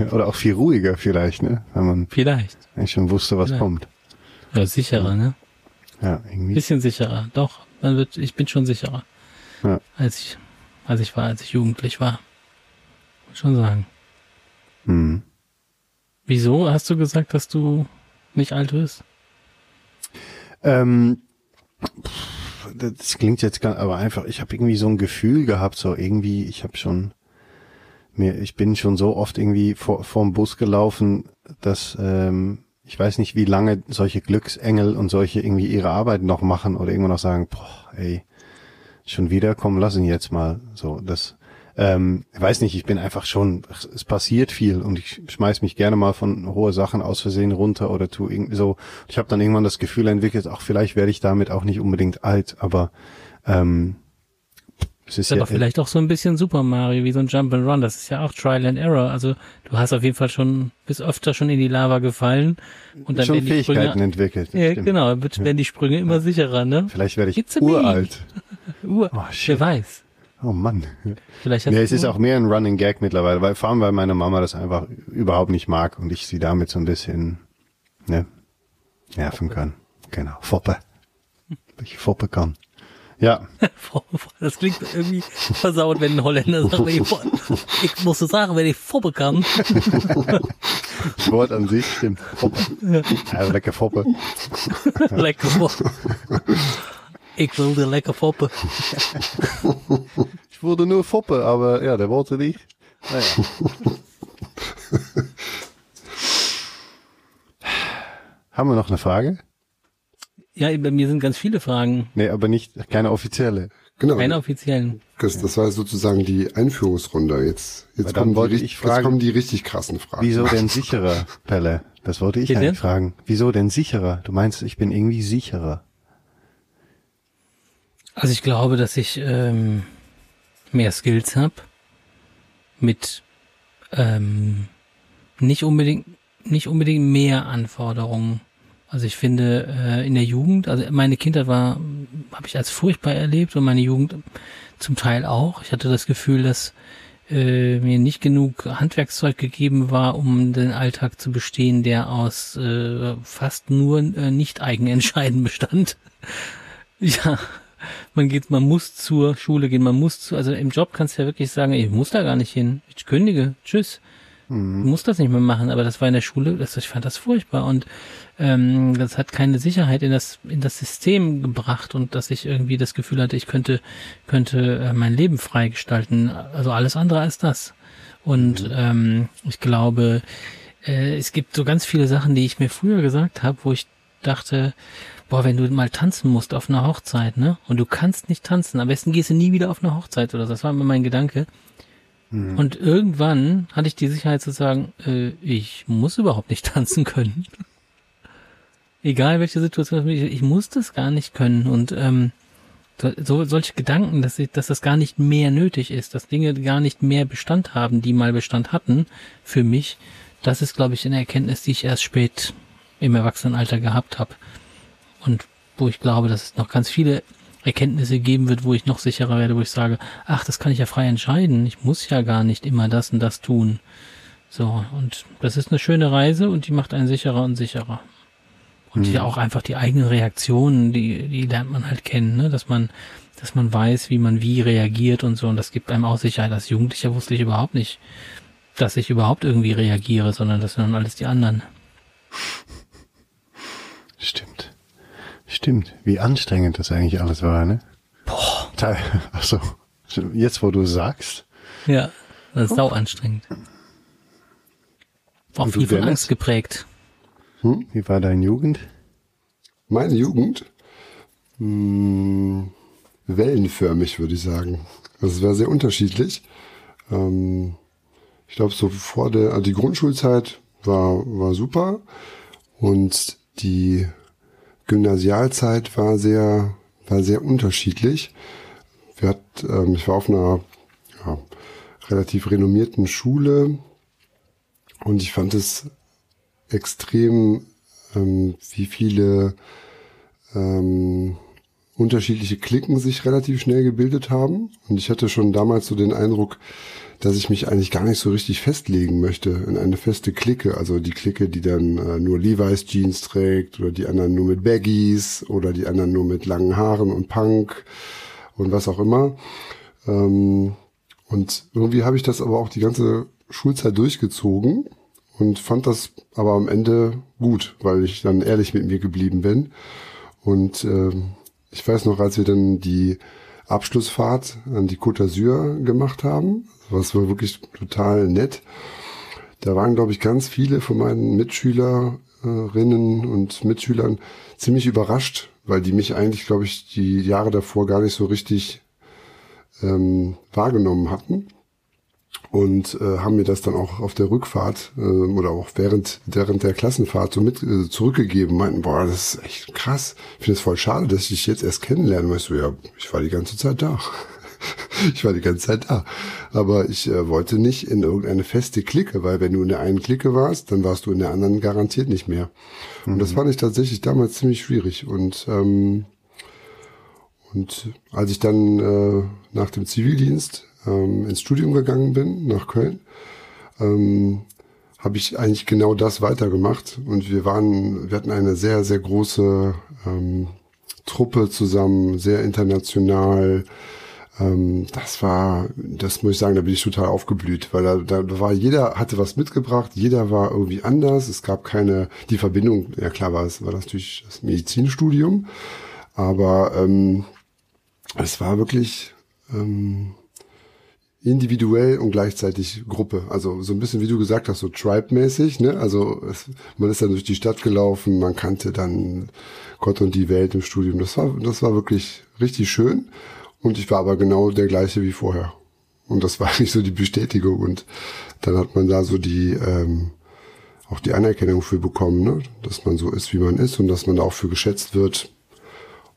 Oder auch viel ruhiger vielleicht, ne? Wenn man vielleicht. eigentlich schon wusste, was vielleicht. kommt. Ja, sicherer, ne? Ja, irgendwie. Bisschen sicherer. Doch, man wird, ich bin schon sicherer. Ja. Als ich, als ich war, als ich jugendlich war. Muss schon sagen. Hm. Wieso hast du gesagt, dass du nicht alt wirst? Ähm, das klingt jetzt ganz, aber einfach, ich habe irgendwie so ein Gefühl gehabt, so irgendwie, ich habe schon mir, ich bin schon so oft irgendwie vor vorm Bus gelaufen, dass ähm, ich weiß nicht, wie lange solche Glücksengel und solche irgendwie ihre Arbeit noch machen oder irgendwann noch sagen, boah, ey, schon wieder, komm, lass ihn jetzt mal. So, das, ähm, weiß nicht, ich bin einfach schon, es passiert viel und ich schmeiß mich gerne mal von hohe Sachen aus Versehen runter oder tu irgendwie so. Ich habe dann irgendwann das Gefühl entwickelt, ach, vielleicht werde ich damit auch nicht unbedingt alt, aber ähm, es ist, ist ja aber vielleicht auch so ein bisschen Super Mario, wie so ein Jump and Run. Das ist ja auch Trial and Error. Also du hast auf jeden Fall schon bis öfter schon in die Lava gefallen und dann schon werden die Fähigkeiten Sprünge, entwickelt. Ja, stimmt. genau, werden die Sprünge immer ja. sicherer, ne? Vielleicht werde ich uralt. Ur, oh, wer weiß. Oh Mann. Vielleicht nee, es ist auch mehr ein Running Gag mittlerweile, weil vor allem weil meine Mama das einfach überhaupt nicht mag und ich sie damit so ein bisschen ne, nerven kann. Genau, foppe. Ich foppe kann. Ja. Das klingt irgendwie versaut, wenn ein Holländer sagt, ich, ich muss sagen, wenn ich Foppe kann. Das Wort an sich stimmt. Foppe. Ja, lecker Foppe. Lecker Foppe. Ich wilde lecker Foppe. Ich wollte nur Foppe, aber ja, der wollte nicht. Naja. Haben wir noch eine Frage? Ja, bei mir sind ganz viele Fragen. Nee, aber nicht, keine offizielle. Genau. Keine offiziellen. Das, das war sozusagen die Einführungsrunde. Jetzt, jetzt, kommen die, ich fragen, jetzt kommen die richtig krassen Fragen. Wieso denn sicherer, Pelle? Das wollte ich Bitte? eigentlich fragen. Wieso denn sicherer? Du meinst, ich bin irgendwie sicherer. Also ich glaube, dass ich ähm, mehr Skills habe. Mit ähm, nicht unbedingt nicht unbedingt mehr Anforderungen. Also ich finde äh, in der Jugend, also meine Kindheit war, habe ich als furchtbar erlebt und meine Jugend zum Teil auch. Ich hatte das Gefühl, dass äh, mir nicht genug Handwerkszeug gegeben war, um den Alltag zu bestehen, der aus äh, fast nur äh, nicht Eigenentscheiden bestand. ja, man geht, man muss zur Schule gehen, man muss zu, also im Job kannst du ja wirklich sagen, ich muss da gar nicht hin, ich kündige, tschüss. Mhm. Muss das nicht mehr machen, aber das war in der Schule, das, ich fand das furchtbar und ähm, das hat keine Sicherheit in das in das System gebracht und dass ich irgendwie das Gefühl hatte, ich könnte könnte äh, mein Leben freigestalten, also alles andere als das. Und mhm. ähm, ich glaube, äh, es gibt so ganz viele Sachen, die ich mir früher gesagt habe, wo ich dachte, boah, wenn du mal tanzen musst auf einer Hochzeit, ne? Und du kannst nicht tanzen, am besten gehst du nie wieder auf eine Hochzeit oder so. Das war immer mein Gedanke. Mhm. Und irgendwann hatte ich die Sicherheit zu sagen, äh, ich muss überhaupt nicht tanzen können egal welche Situation, ich muss das gar nicht können und ähm, so solche Gedanken, dass ich, dass das gar nicht mehr nötig ist, dass Dinge gar nicht mehr Bestand haben, die mal Bestand hatten für mich, das ist, glaube ich, eine Erkenntnis, die ich erst spät im Erwachsenenalter gehabt habe. Und wo ich glaube, dass es noch ganz viele Erkenntnisse geben wird, wo ich noch sicherer werde, wo ich sage, ach, das kann ich ja frei entscheiden. Ich muss ja gar nicht immer das und das tun. So, und das ist eine schöne Reise und die macht einen sicherer und sicherer. Und mhm. ja auch einfach die eigenen Reaktionen, die, die lernt man halt kennen, ne? dass man, dass man weiß, wie man wie reagiert und so. Und das gibt einem auch Sicherheit. Als Jugendlicher wusste ich überhaupt nicht, dass ich überhaupt irgendwie reagiere, sondern das sind dann alles die anderen. Stimmt. Stimmt. Wie anstrengend das eigentlich alles war, ne? Boah. Achso. Jetzt, wo du sagst. Ja, das ist oh. sau anstrengend. Auch viel von Angst geprägt. Hm? Wie war deine Jugend? Meine Jugend? Hm, wellenförmig, würde ich sagen. Also es war sehr unterschiedlich. Ähm, ich glaube, so vor der, also die Grundschulzeit war, war super und die Gymnasialzeit war sehr, war sehr unterschiedlich. Wir hat, ähm, ich war auf einer ja, relativ renommierten Schule und ich fand es extrem, ähm, wie viele ähm, unterschiedliche Klicken sich relativ schnell gebildet haben. Und ich hatte schon damals so den Eindruck, dass ich mich eigentlich gar nicht so richtig festlegen möchte in eine feste Clique. Also die Clique, die dann äh, nur Levi's Jeans trägt oder die anderen nur mit Baggies oder die anderen nur mit langen Haaren und Punk und was auch immer. Ähm, und irgendwie habe ich das aber auch die ganze Schulzeit durchgezogen und fand das aber am Ende gut, weil ich dann ehrlich mit mir geblieben bin. Und äh, ich weiß noch, als wir dann die Abschlussfahrt an die Côte d'Azur gemacht haben, was war wirklich total nett. Da waren, glaube ich, ganz viele von meinen Mitschülerinnen und Mitschülern ziemlich überrascht, weil die mich eigentlich, glaube ich, die Jahre davor gar nicht so richtig ähm, wahrgenommen hatten und äh, haben mir das dann auch auf der Rückfahrt äh, oder auch während, während der Klassenfahrt so mit äh, zurückgegeben, meinten, boah, das ist echt krass. Ich finde es voll schade, dass ich dich jetzt erst kennenlerne. Weißt du, ja, ich war die ganze Zeit da. ich war die ganze Zeit da. Aber ich äh, wollte nicht in irgendeine feste Clique, weil wenn du in der einen Clique warst, dann warst du in der anderen garantiert nicht mehr. Mhm. Und das mhm. fand ich tatsächlich damals ziemlich schwierig. Und ähm, und als ich dann äh, nach dem Zivildienst ähm, ins Studium gegangen bin, nach Köln, ähm, habe ich eigentlich genau das weitergemacht. Und wir waren, wir hatten eine sehr, sehr große ähm, Truppe zusammen, sehr international. Ähm, das war, das muss ich sagen, da bin ich total aufgeblüht, weil da, da war jeder hatte was mitgebracht, jeder war irgendwie anders. Es gab keine, die Verbindung, ja klar war es, war das natürlich das Medizinstudium, aber ähm, es war wirklich ähm, individuell und gleichzeitig Gruppe. Also so ein bisschen, wie du gesagt hast, so Tribe-mäßig. Ne? Also es, man ist dann durch die Stadt gelaufen, man kannte dann Gott und die Welt im Studium. Das war, das war wirklich richtig schön. Und ich war aber genau der gleiche wie vorher. Und das war eigentlich so die Bestätigung. Und dann hat man da so die ähm, auch die Anerkennung für bekommen, ne? dass man so ist, wie man ist und dass man da auch für geschätzt wird.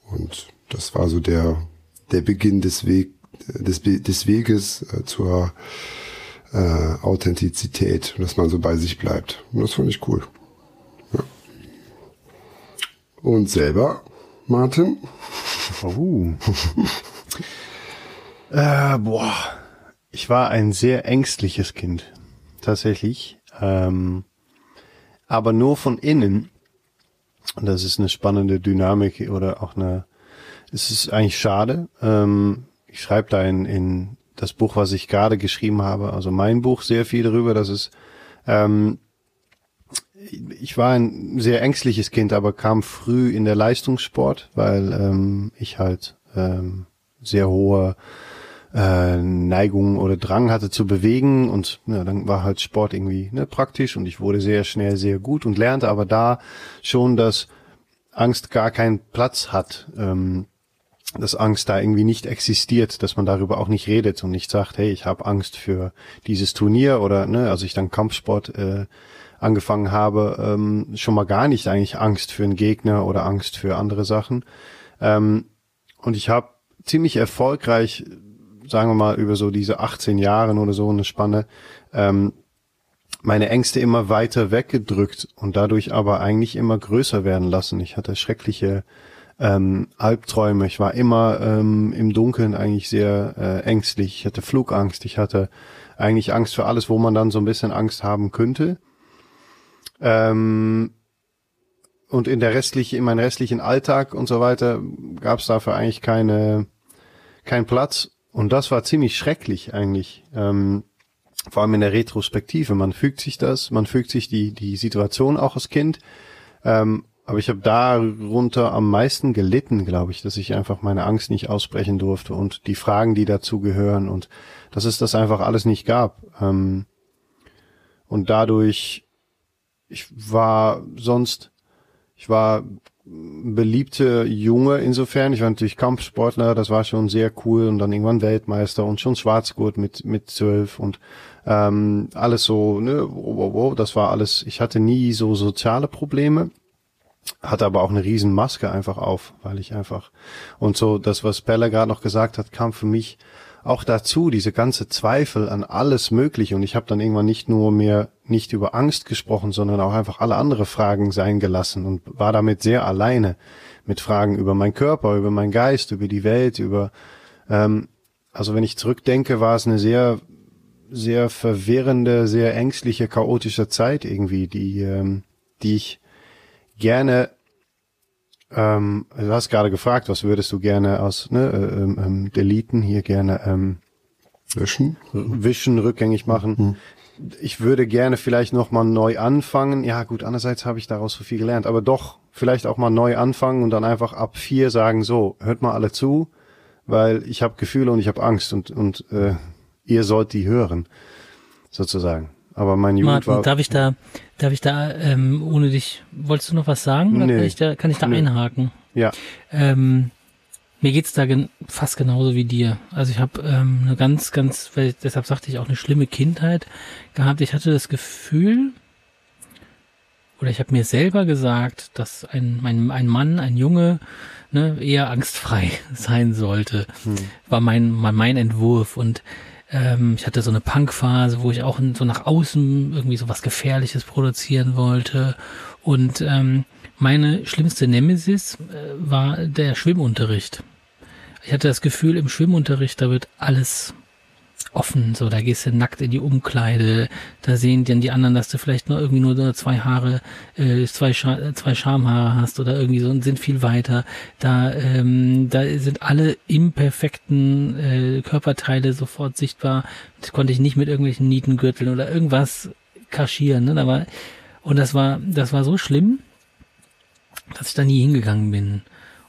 Und das war so der, der Beginn des Wegs des, des Weges äh, zur äh, Authentizität, dass man so bei sich bleibt. Und das fand ich cool. Ja. Und selber, Martin? Oh. äh, boah. Ich war ein sehr ängstliches Kind. Tatsächlich. Ähm, aber nur von innen. Und das ist eine spannende Dynamik oder auch eine, es ist eigentlich schade. Ähm, ich schreibe da in, in das Buch, was ich gerade geschrieben habe, also mein Buch, sehr viel darüber, dass es ähm, ich war ein sehr ängstliches Kind, aber kam früh in der Leistungssport, weil ähm, ich halt ähm, sehr hohe äh, Neigung oder Drang hatte zu bewegen. Und ja, dann war halt Sport irgendwie ne, praktisch. Und ich wurde sehr schnell sehr gut und lernte aber da schon, dass Angst gar keinen Platz hat. Ähm, dass Angst da irgendwie nicht existiert, dass man darüber auch nicht redet und nicht sagt, hey, ich habe Angst für dieses Turnier oder ne, als ich dann Kampfsport äh, angefangen habe, ähm, schon mal gar nicht eigentlich Angst für einen Gegner oder Angst für andere Sachen. Ähm, und ich habe ziemlich erfolgreich, sagen wir mal, über so diese 18 Jahre oder so eine Spanne, ähm, meine Ängste immer weiter weggedrückt und dadurch aber eigentlich immer größer werden lassen. Ich hatte schreckliche ähm, Albträume. Ich war immer ähm, im Dunkeln eigentlich sehr äh, ängstlich. Ich hatte Flugangst. Ich hatte eigentlich Angst für alles, wo man dann so ein bisschen Angst haben könnte. Ähm, und in der restlichen, in meinem restlichen Alltag und so weiter gab es dafür eigentlich keine, keinen Platz. Und das war ziemlich schrecklich eigentlich. Ähm, vor allem in der Retrospektive. Man fügt sich das, man fügt sich die, die Situation auch als Kind. Ähm, aber ich habe darunter am meisten gelitten, glaube ich, dass ich einfach meine Angst nicht aussprechen durfte und die Fragen, die dazu gehören und dass es das einfach alles nicht gab. Ähm, und dadurch, ich war sonst, ich war beliebte Junge insofern. Ich war natürlich Kampfsportler, das war schon sehr cool und dann irgendwann Weltmeister und schon Schwarzgurt mit mit zwölf und ähm, alles so, ne, wow, wow, wow, das war alles. Ich hatte nie so soziale Probleme, hatte aber auch eine riesen Maske einfach auf, weil ich einfach und so das, was Bella gerade noch gesagt hat, kam für mich auch dazu, diese ganze Zweifel an alles Mögliche. Und ich habe dann irgendwann nicht nur mehr nicht über Angst gesprochen, sondern auch einfach alle andere Fragen sein gelassen und war damit sehr alleine mit Fragen über meinen Körper, über meinen Geist, über die Welt, über ähm, also wenn ich zurückdenke, war es eine sehr sehr verwirrende, sehr ängstliche, chaotische Zeit irgendwie, die ähm, die ich gerne ähm, du hast gerade gefragt, was würdest du gerne aus ne, äh, ähm, ähm, deleten hier gerne ähm, wischen, wischen, rückgängig machen. Mhm. Ich würde gerne vielleicht noch mal neu anfangen. Ja, gut. Andererseits habe ich daraus so viel gelernt, aber doch vielleicht auch mal neu anfangen und dann einfach ab vier sagen: So, hört mal alle zu, weil ich habe Gefühle und ich habe Angst und und äh, ihr sollt die hören, sozusagen. Aber mein Jugend Martin, war. Darf ich da, darf ich da, ähm, ohne dich, wolltest du noch was sagen? Oder Nee. kann ich da, kann ich da Nee. einhaken? Ja, Ähm, mir geht's da gen fast genauso wie dir. Also ich habe ähm, eine ganz, ganz, deshalb sagte ich auch eine schlimme Kindheit gehabt. Ich hatte das Gefühl, oder ich habe mir selber gesagt, dass ein, mein, ein Mann, ein Junge, ne, eher angstfrei sein sollte. War mein, war mein Entwurf. Und ähm, ich hatte so eine Punkphase, wo ich auch so nach außen irgendwie so was Gefährliches produzieren wollte. Und ähm, meine schlimmste Nemesis äh, war der Schwimmunterricht. Ich hatte das Gefühl, im Schwimmunterricht, da wird alles offen, so, da gehst du nackt in die Umkleide, da sehen dann die anderen, dass du vielleicht nur irgendwie nur zwei Haare, äh, zwei, Scha zwei Schamhaare hast oder irgendwie so und sind viel weiter. Da, ähm, da sind alle imperfekten äh, Körperteile sofort sichtbar. Das konnte ich nicht mit irgendwelchen Nietengürteln oder irgendwas kaschieren, ne? Da war, und das war, das war so schlimm, dass ich da nie hingegangen bin.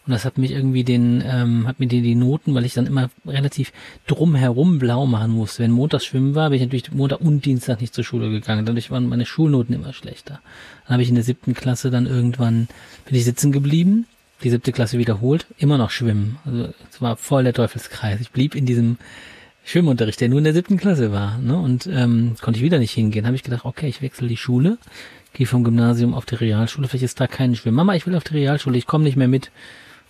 Und das hat mich irgendwie den, ähm, hat mir die, die Noten, weil ich dann immer relativ drumherum blau machen musste. Wenn Montags schwimmen war, bin ich natürlich Montag und Dienstag nicht zur Schule gegangen. Dadurch waren meine Schulnoten immer schlechter. Dann habe ich in der siebten Klasse dann irgendwann, bin ich sitzen geblieben, die siebte Klasse wiederholt, immer noch schwimmen. Also es war voll der Teufelskreis. Ich blieb in diesem Schwimmunterricht, der nur in der siebten Klasse war. Ne? Und ähm, konnte ich wieder nicht hingehen. habe ich gedacht, okay, ich wechsle die Schule, gehe vom Gymnasium auf die Realschule. Vielleicht ist da kein Schwimmen. Mama, ich will auf die Realschule, ich komme nicht mehr mit.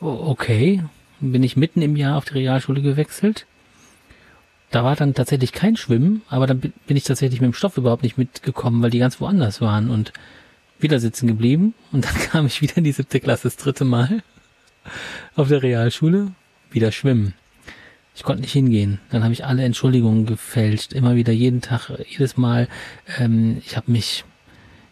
Okay, bin ich mitten im Jahr auf die Realschule gewechselt. Da war dann tatsächlich kein Schwimmen, aber dann bin bin ich tatsächlich mit dem Stoff überhaupt nicht mitgekommen, weil die ganz woanders waren und wieder sitzen geblieben. Und dann kam ich wieder in die siebte Klasse, das dritte Mal auf der Realschule, wieder schwimmen. Ich konnte nicht hingehen. Dann habe ich alle Entschuldigungen gefälscht. Immer wieder, jeden Tag, jedes Mal. Ähm, ich habe mich,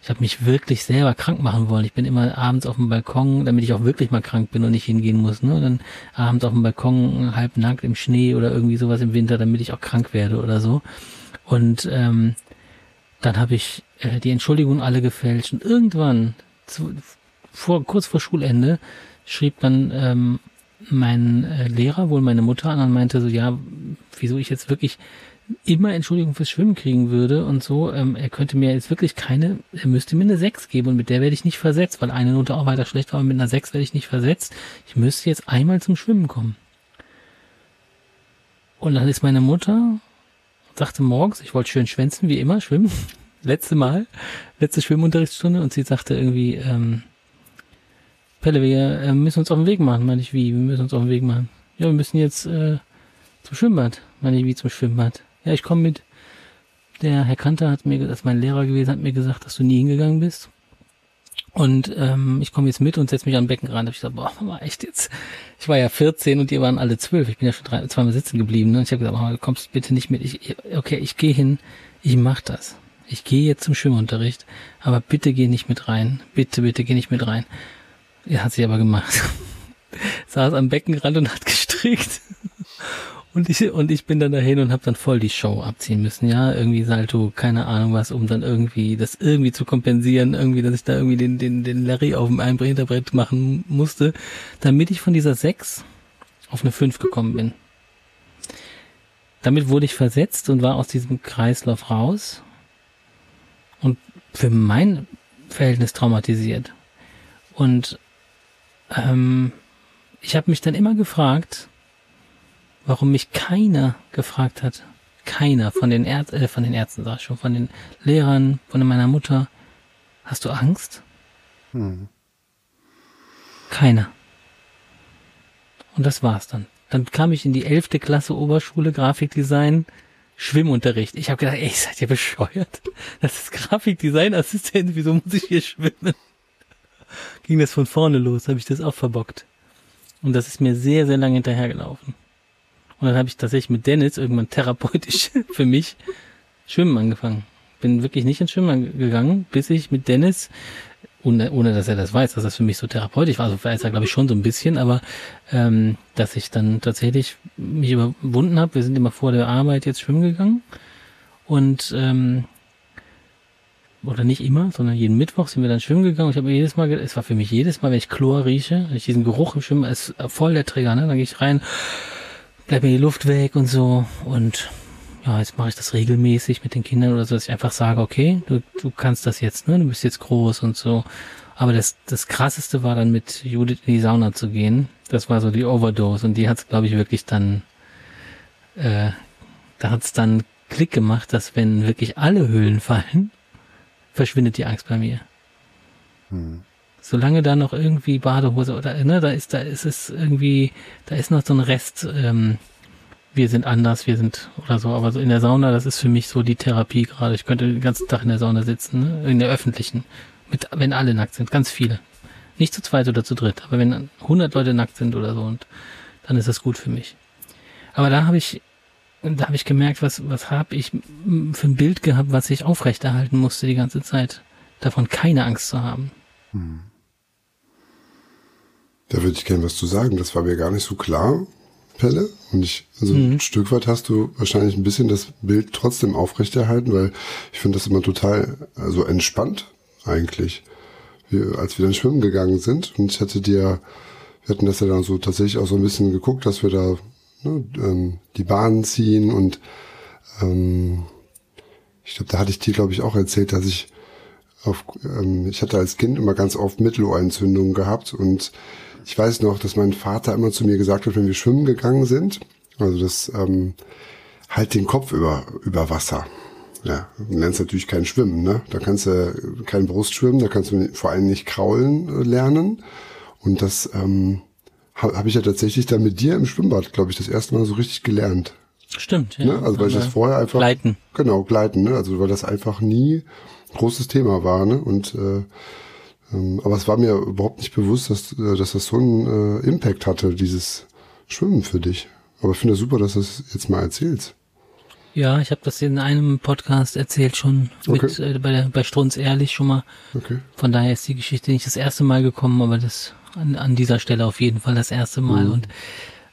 ich habe mich wirklich selber krank machen wollen. Ich bin immer abends auf dem Balkon, damit ich auch wirklich mal krank bin und nicht hingehen muss. Ne? Und dann abends auf dem Balkon halb nackt im Schnee oder irgendwie sowas im Winter, damit ich auch krank werde oder so. Und ähm, dann habe ich äh, die Entschuldigungen alle gefälscht. Und irgendwann, zu, vor, kurz vor Schulende, schrieb dann ähm, mein äh, Lehrer, wohl meine Mutter an und meinte so, ja, wieso ich jetzt wirklich immer Entschuldigung fürs Schwimmen kriegen würde und so, ähm, er könnte mir jetzt wirklich keine, er müsste mir eine 6 geben und mit der werde ich nicht versetzt, weil eine Note auch weiter schlecht war, aber mit einer 6 werde ich nicht versetzt. Ich müsste jetzt einmal zum Schwimmen kommen. Und dann ist meine Mutter, sagte morgens, ich wollte schön schwänzen, wie immer, schwimmen, letzte Mal, letzte Schwimmunterrichtsstunde und sie sagte irgendwie, ähm, Pelle, wir äh, müssen uns auf den Weg machen. Meine ich, wie? Wir müssen uns auf den Weg machen. Ja, wir müssen jetzt äh, zum Schwimmbad. Meine ich, wie zum Schwimmbad? Ja, ich komme mit. der Herr Kanter hat mir, das ist mein Lehrer gewesen, hat mir gesagt, dass du nie hingegangen bist. Und ähm, ich komme jetzt mit und setze mich an den Beckenrand. Da hab ich gesagt, boah, Mama, echt jetzt. Ich war ja 14 und die waren alle 12. Ich bin ja schon drei, zweimal sitzen geblieben. Ne? Und ich habe gesagt, du kommst bitte nicht mit. Ich, okay, ich gehe hin, ich mach das. Ich gehe jetzt zum Schwimmunterricht, aber bitte geh nicht mit rein. Bitte, bitte geh nicht mit rein. Er hat sie aber gemacht. Saß am Beckenrand und hat gestrickt. Und ich, und ich bin dann dahin und habe dann voll die Show abziehen müssen, ja, irgendwie Salto, keine Ahnung was, um dann irgendwie das irgendwie zu kompensieren, irgendwie, dass ich da irgendwie den, den, den Larry auf dem Einbrecherbrett machen musste, damit ich von dieser 6 auf eine 5 gekommen bin. Damit wurde ich versetzt und war aus diesem Kreislauf raus und für mein Verhältnis traumatisiert. Und ähm, ich habe mich dann immer gefragt, warum mich keiner gefragt hat. Keiner von den Ärzten, äh, von den Ärzten sag ich schon, von den Lehrern, von meiner Mutter. Hast du Angst? Hm. Keiner. Und das war's dann. Dann kam ich in die elfte Klasse Oberschule Grafikdesign Schwimmunterricht. Ich habe gedacht, ey, seid ihr bescheuert? Das ist Grafikdesignassistent, wieso muss ich hier schwimmen? Ging das von vorne los, habe ich das auch verbockt. Und das ist mir sehr, sehr lange hinterhergelaufen. Und dann habe ich tatsächlich mit Dennis irgendwann therapeutisch für mich Schwimmen angefangen. Bin wirklich nicht ins Schwimmen gegangen, bis ich mit Dennis, ohne, ohne dass er das weiß, dass das für mich so therapeutisch war, also weiß er glaube ich schon so ein bisschen, aber ähm, dass ich dann tatsächlich mich überwunden habe. Wir sind immer vor der Arbeit jetzt schwimmen gegangen und ähm, oder nicht immer, sondern jeden Mittwoch sind wir dann schwimmen gegangen. Ich habe jedes Mal, es war für mich jedes Mal, wenn ich Chlor rieche, wenn ich diesen Geruch im Schwimmen, ist voll der Trigger, ne? Dann gehe ich rein, bleib mir die Luft weg und so. Und ja, jetzt mache ich das regelmäßig mit den Kindern oder so, dass ich einfach sage, okay, du, du kannst das jetzt, ne? Du bist jetzt groß und so. Aber das, das krasseste war dann mit Judith in die Sauna zu gehen. Das war so die Overdose und die hat's, glaube ich, wirklich dann, äh, da hat's dann Klick gemacht, dass wenn wirklich alle Höhlen fallen, verschwindet die Angst bei mir. Hm solange da noch irgendwie Badehose oder ne, da ist da ist es irgendwie, da ist noch so ein Rest. Ähm, wir sind anders, wir sind oder so, aber so in der Sauna, das ist für mich so die Therapie gerade. Ich könnte den ganzen Tag in der Sauna sitzen, ne? in der öffentlichen, mit wenn alle nackt sind, ganz viele. Nicht zu zweit oder zu dritt, aber wenn 100 Leute nackt sind oder so und dann ist das gut für mich. Aber da habe ich da habe ich gemerkt, was was habe ich für ein Bild gehabt, was ich aufrechterhalten musste die ganze Zeit, davon keine Angst zu haben. Hm. Da würde ich gerne was zu sagen. Das war mir gar nicht so klar, Pelle. Und ich, also mhm. ein Stück weit hast du wahrscheinlich ein bisschen das Bild trotzdem aufrechterhalten, weil ich finde das immer total, also entspannt eigentlich. Wir, als wir dann schwimmen gegangen sind und ich hatte dir, wir hatten das ja dann so tatsächlich auch so ein bisschen geguckt, dass wir da ne, ähm, die Bahnen ziehen und ähm, ich glaube, da hatte ich dir, glaube ich, auch erzählt, dass ich auf, ähm, ich hatte als Kind immer ganz oft Mittelohrentzündungen gehabt und ich weiß noch, dass mein Vater immer zu mir gesagt hat, wenn wir schwimmen gegangen sind, also das ähm, halt den Kopf über, über Wasser. Ja, du lernst natürlich kein Schwimmen, ne? Da kannst du kein Brustschwimmen, da kannst du vor allem nicht kraulen äh, lernen. Und das ähm, habe hab ich ja tatsächlich dann mit dir im Schwimmbad, glaube ich, das erste Mal so richtig gelernt. Stimmt, ja. Ne? Also weil ich das vorher einfach. Gleiten. Genau, gleiten, ne? Also weil das einfach nie großes Thema war, ne? Und äh, aber es war mir überhaupt nicht bewusst, dass, äh, dass das so einen äh, Impact hatte, dieses Schwimmen für dich. Aber ich finde es super, dass du es jetzt mal erzählst. Ja, ich habe das in einem Podcast erzählt schon mit, okay. äh, bei, der, bei Strunz Ehrlich schon mal. Okay. Von daher ist die Geschichte nicht das erste Mal gekommen, aber das an, an dieser Stelle auf jeden Fall das erste Mal. Mhm. Und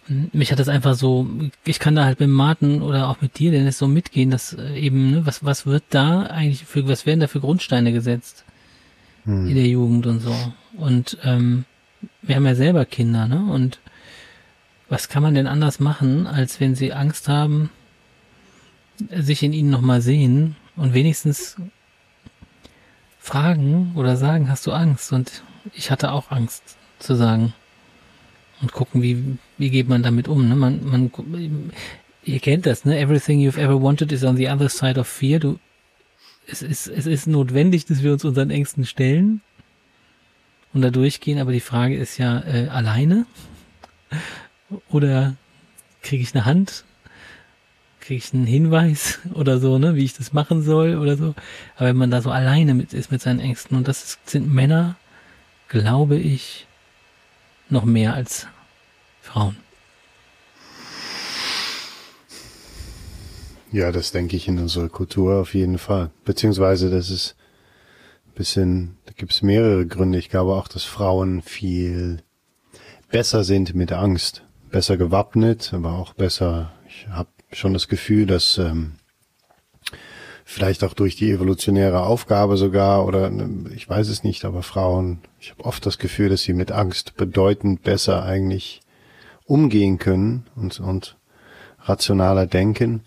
hm, mich hat das einfach so, ich kann da halt mit Martin oder auch mit dir, denn es so mitgehen, dass äh, eben, ne, was, was wird da eigentlich für, was werden da für Grundsteine gesetzt? Hm. in der Jugend und so. Und ähm, wir haben ja selber Kinder, ne? Und was kann man denn anders machen, als wenn sie Angst haben, sich in ihnen nochmal sehen und wenigstens fragen oder sagen, hast du Angst? Und ich hatte auch Angst zu sagen. Und gucken, wie, wie geht man damit um, ne? Man, man, ihr kennt das, ne? Everything you've ever wanted is on the other side of fear. Du es ist, es ist notwendig, dass wir uns unseren Ängsten stellen und da durchgehen, aber die Frage ist ja, äh, alleine? Oder kriege ich eine Hand? kriege ich einen Hinweis oder so, ne, wie ich das machen soll oder so. Aber wenn man da so alleine mit ist mit seinen Ängsten und das sind Männer, glaube ich, noch mehr als Frauen. Ja, das denke ich in unserer Kultur auf jeden Fall. Beziehungsweise das ist ein bisschen, da gibt es mehrere Gründe. Ich glaube auch, dass Frauen viel besser sind mit Angst, besser gewappnet, aber auch besser. Ich habe schon das Gefühl, dass ähm, vielleicht auch durch die evolutionäre Aufgabe sogar oder ne, ich weiß es nicht, aber Frauen, ich habe oft das Gefühl, dass sie mit Angst bedeutend besser eigentlich umgehen können und, und rationaler denken.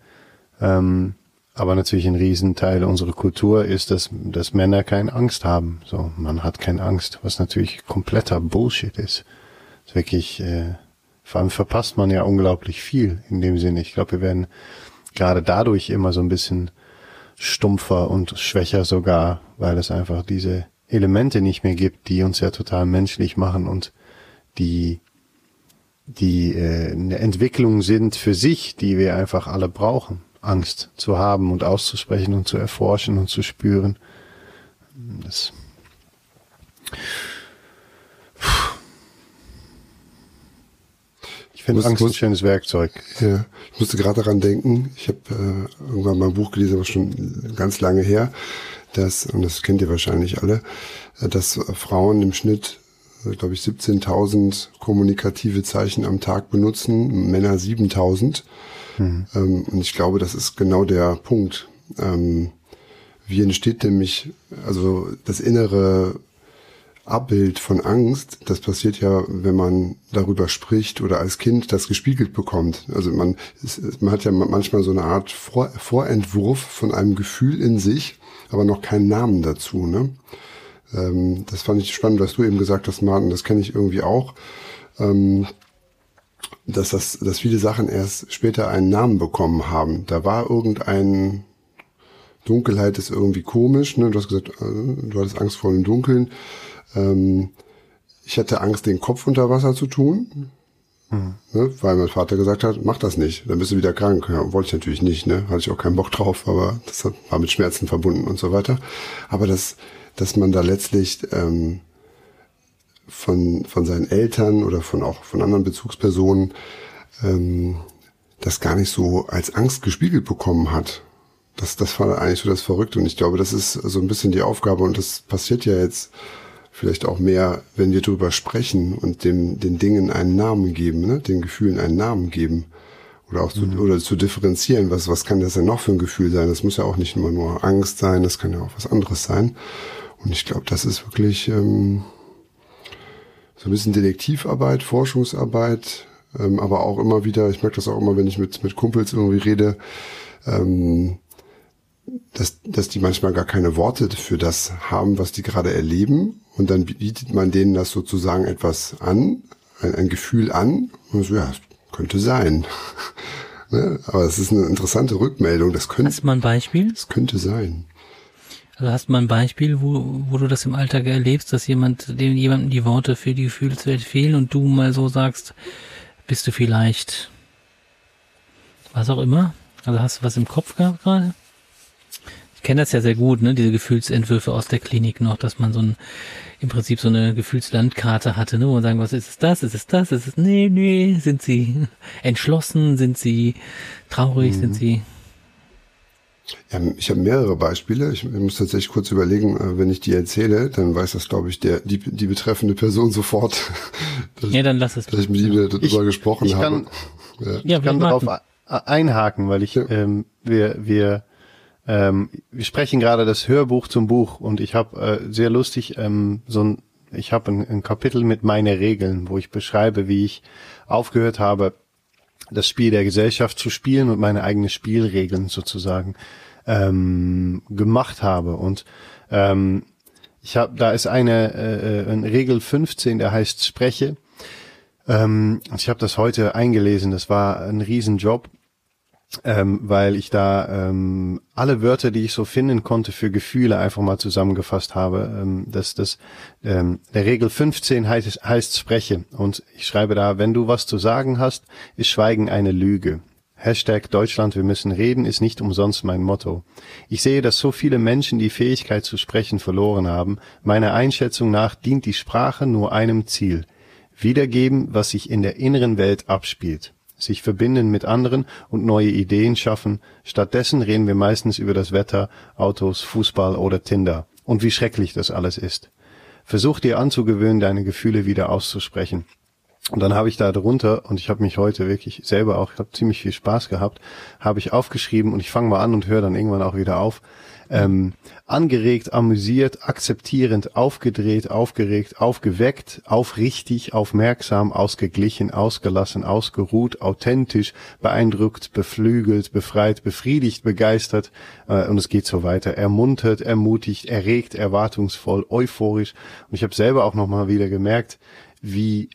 Ähm, aber natürlich ein Riesenteil unserer Kultur ist, dass, dass Männer keine Angst haben. So, man hat keine Angst, was natürlich kompletter Bullshit ist. ist wirklich, äh, vor allem verpasst man ja unglaublich viel in dem Sinne. Ich glaube, wir werden gerade dadurch immer so ein bisschen stumpfer und schwächer sogar, weil es einfach diese Elemente nicht mehr gibt, die uns ja total menschlich machen und die die äh, eine Entwicklung sind für sich, die wir einfach alle brauchen. Angst zu haben und auszusprechen und zu erforschen und zu spüren. Das ich finde Angst muss, ein schönes Werkzeug. Ja, ich musste gerade daran denken, ich habe äh, irgendwann mal ein Buch gelesen, aber schon ganz lange her, dass, und das kennt ihr wahrscheinlich alle, äh, dass Frauen im Schnitt, äh, glaube ich, 17.000 kommunikative Zeichen am Tag benutzen, Männer 7.000. Mhm. Ähm, und ich glaube, das ist genau der Punkt. Ähm, wie entsteht nämlich, also das innere Abbild von Angst, das passiert ja, wenn man darüber spricht oder als Kind das gespiegelt bekommt. Also man, man hat ja manchmal so eine Art Vor Vorentwurf von einem Gefühl in sich, aber noch keinen Namen dazu. Ne? Ähm, das fand ich spannend, was du eben gesagt hast, Martin. Das kenne ich irgendwie auch. Ähm, dass das, dass viele Sachen erst später einen Namen bekommen haben. Da war irgendein Dunkelheit ist irgendwie komisch. Ne? Du hast gesagt, äh, du hattest Angst vor dem Dunkeln. Ähm, ich hatte Angst, den Kopf unter Wasser zu tun. Mhm. Ne? Weil mein Vater gesagt hat, mach das nicht, dann bist du wieder krank. Ja, wollte ich natürlich nicht, ne? Hatte ich auch keinen Bock drauf, aber das war mit Schmerzen verbunden und so weiter. Aber das, dass man da letztlich ähm, von, von seinen Eltern oder von auch von anderen Bezugspersonen ähm, das gar nicht so als Angst gespiegelt bekommen hat. Das, das war eigentlich so das Verrückte. Und ich glaube, das ist so ein bisschen die Aufgabe und das passiert ja jetzt vielleicht auch mehr, wenn wir drüber sprechen und dem, den Dingen einen Namen geben, ne? den Gefühlen einen Namen geben. Oder auch zu, mhm. oder zu differenzieren, was, was kann das denn noch für ein Gefühl sein? Das muss ja auch nicht immer nur Angst sein, das kann ja auch was anderes sein. Und ich glaube, das ist wirklich ähm, so ein bisschen Detektivarbeit, Forschungsarbeit, ähm, aber auch immer wieder, ich merke das auch immer, wenn ich mit, mit Kumpels irgendwie rede, ähm, dass, dass die manchmal gar keine Worte für das haben, was die gerade erleben. Und dann bietet man denen das sozusagen etwas an, ein, ein Gefühl an. Und so, ja, könnte sein. ne? Aber es ist eine interessante Rückmeldung. Das könnte. Hast du mal ein Beispiel? Das könnte sein. Also hast du mal ein Beispiel, wo, wo du das im Alltag erlebst, dass jemand, dem jemandem die Worte für die Gefühlswelt fehlen und du mal so sagst, bist du vielleicht was auch immer? Also hast du was im Kopf gehabt gerade? Ich kenne das ja sehr gut, ne, diese Gefühlsentwürfe aus der Klinik noch, dass man so ein, im Prinzip so eine Gefühlslandkarte hatte, ne, wo man sagen, was ist es das, ist es das, ist es, nee, nee, sind sie entschlossen, sind sie traurig, mhm. sind sie ja, ich habe mehrere Beispiele. Ich muss tatsächlich kurz überlegen, äh, wenn ich die erzähle, dann weiß das, glaube ich, der die, die betreffende Person sofort. ja, dann lass es. Dass ich mit ihm darüber gesprochen ich kann, habe. Ja, ich kann darauf einhaken, weil ich ja. ähm, wir wir ähm, wir sprechen gerade das Hörbuch zum Buch und ich habe äh, sehr lustig ähm, so ein ich habe ein, ein Kapitel mit meine Regeln, wo ich beschreibe, wie ich aufgehört habe, das Spiel der Gesellschaft zu spielen und meine eigenen Spielregeln sozusagen ähm, gemacht habe. Und ähm, ich habe, da ist eine, äh, äh eine Regel 15, der heißt Spreche. Ähm, ich habe das heute eingelesen. Das war ein Riesenjob ähm, weil ich da ähm, alle Wörter, die ich so finden konnte für Gefühle, einfach mal zusammengefasst habe. Ähm, das, das, ähm, der Regel 15 heißt, heißt Spreche und ich schreibe da, wenn du was zu sagen hast, ist Schweigen eine Lüge. Hashtag Deutschland, wir müssen reden ist nicht umsonst mein Motto. Ich sehe, dass so viele Menschen die Fähigkeit zu sprechen verloren haben. Meiner Einschätzung nach dient die Sprache nur einem Ziel. Wiedergeben, was sich in der inneren Welt abspielt. Sich verbinden mit anderen und neue Ideen schaffen. Stattdessen reden wir meistens über das Wetter, Autos, Fußball oder Tinder. Und wie schrecklich das alles ist. Versuch dir anzugewöhnen, deine Gefühle wieder auszusprechen. Und dann habe ich da drunter, und ich habe mich heute wirklich selber auch, ich habe ziemlich viel Spaß gehabt, habe ich aufgeschrieben und ich fange mal an und höre dann irgendwann auch wieder auf. Ähm, angeregt, amüsiert, akzeptierend, aufgedreht, aufgeregt, aufgeweckt, aufrichtig, aufmerksam, ausgeglichen, ausgelassen, ausgeruht, authentisch, beeindruckt, beflügelt, befreit, befriedigt, begeistert äh, und es geht so weiter. Ermuntert, ermutigt, erregt, erwartungsvoll, euphorisch. Und ich habe selber auch nochmal wieder gemerkt, wie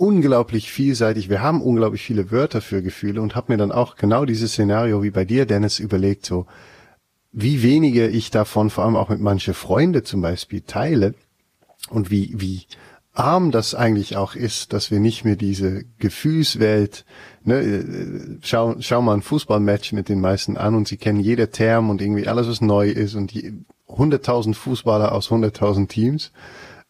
unglaublich vielseitig. Wir haben unglaublich viele Wörter für Gefühle und habe mir dann auch genau dieses Szenario wie bei dir, Dennis, überlegt, so wie wenige ich davon vor allem auch mit manche Freunde zum Beispiel teile und wie, wie arm das eigentlich auch ist, dass wir nicht mehr diese Gefühlswelt, ne, schau, schau mal ein Fußballmatch mit den meisten an und sie kennen jeder Term und irgendwie alles, was neu ist und die 100.000 Fußballer aus 100.000 Teams,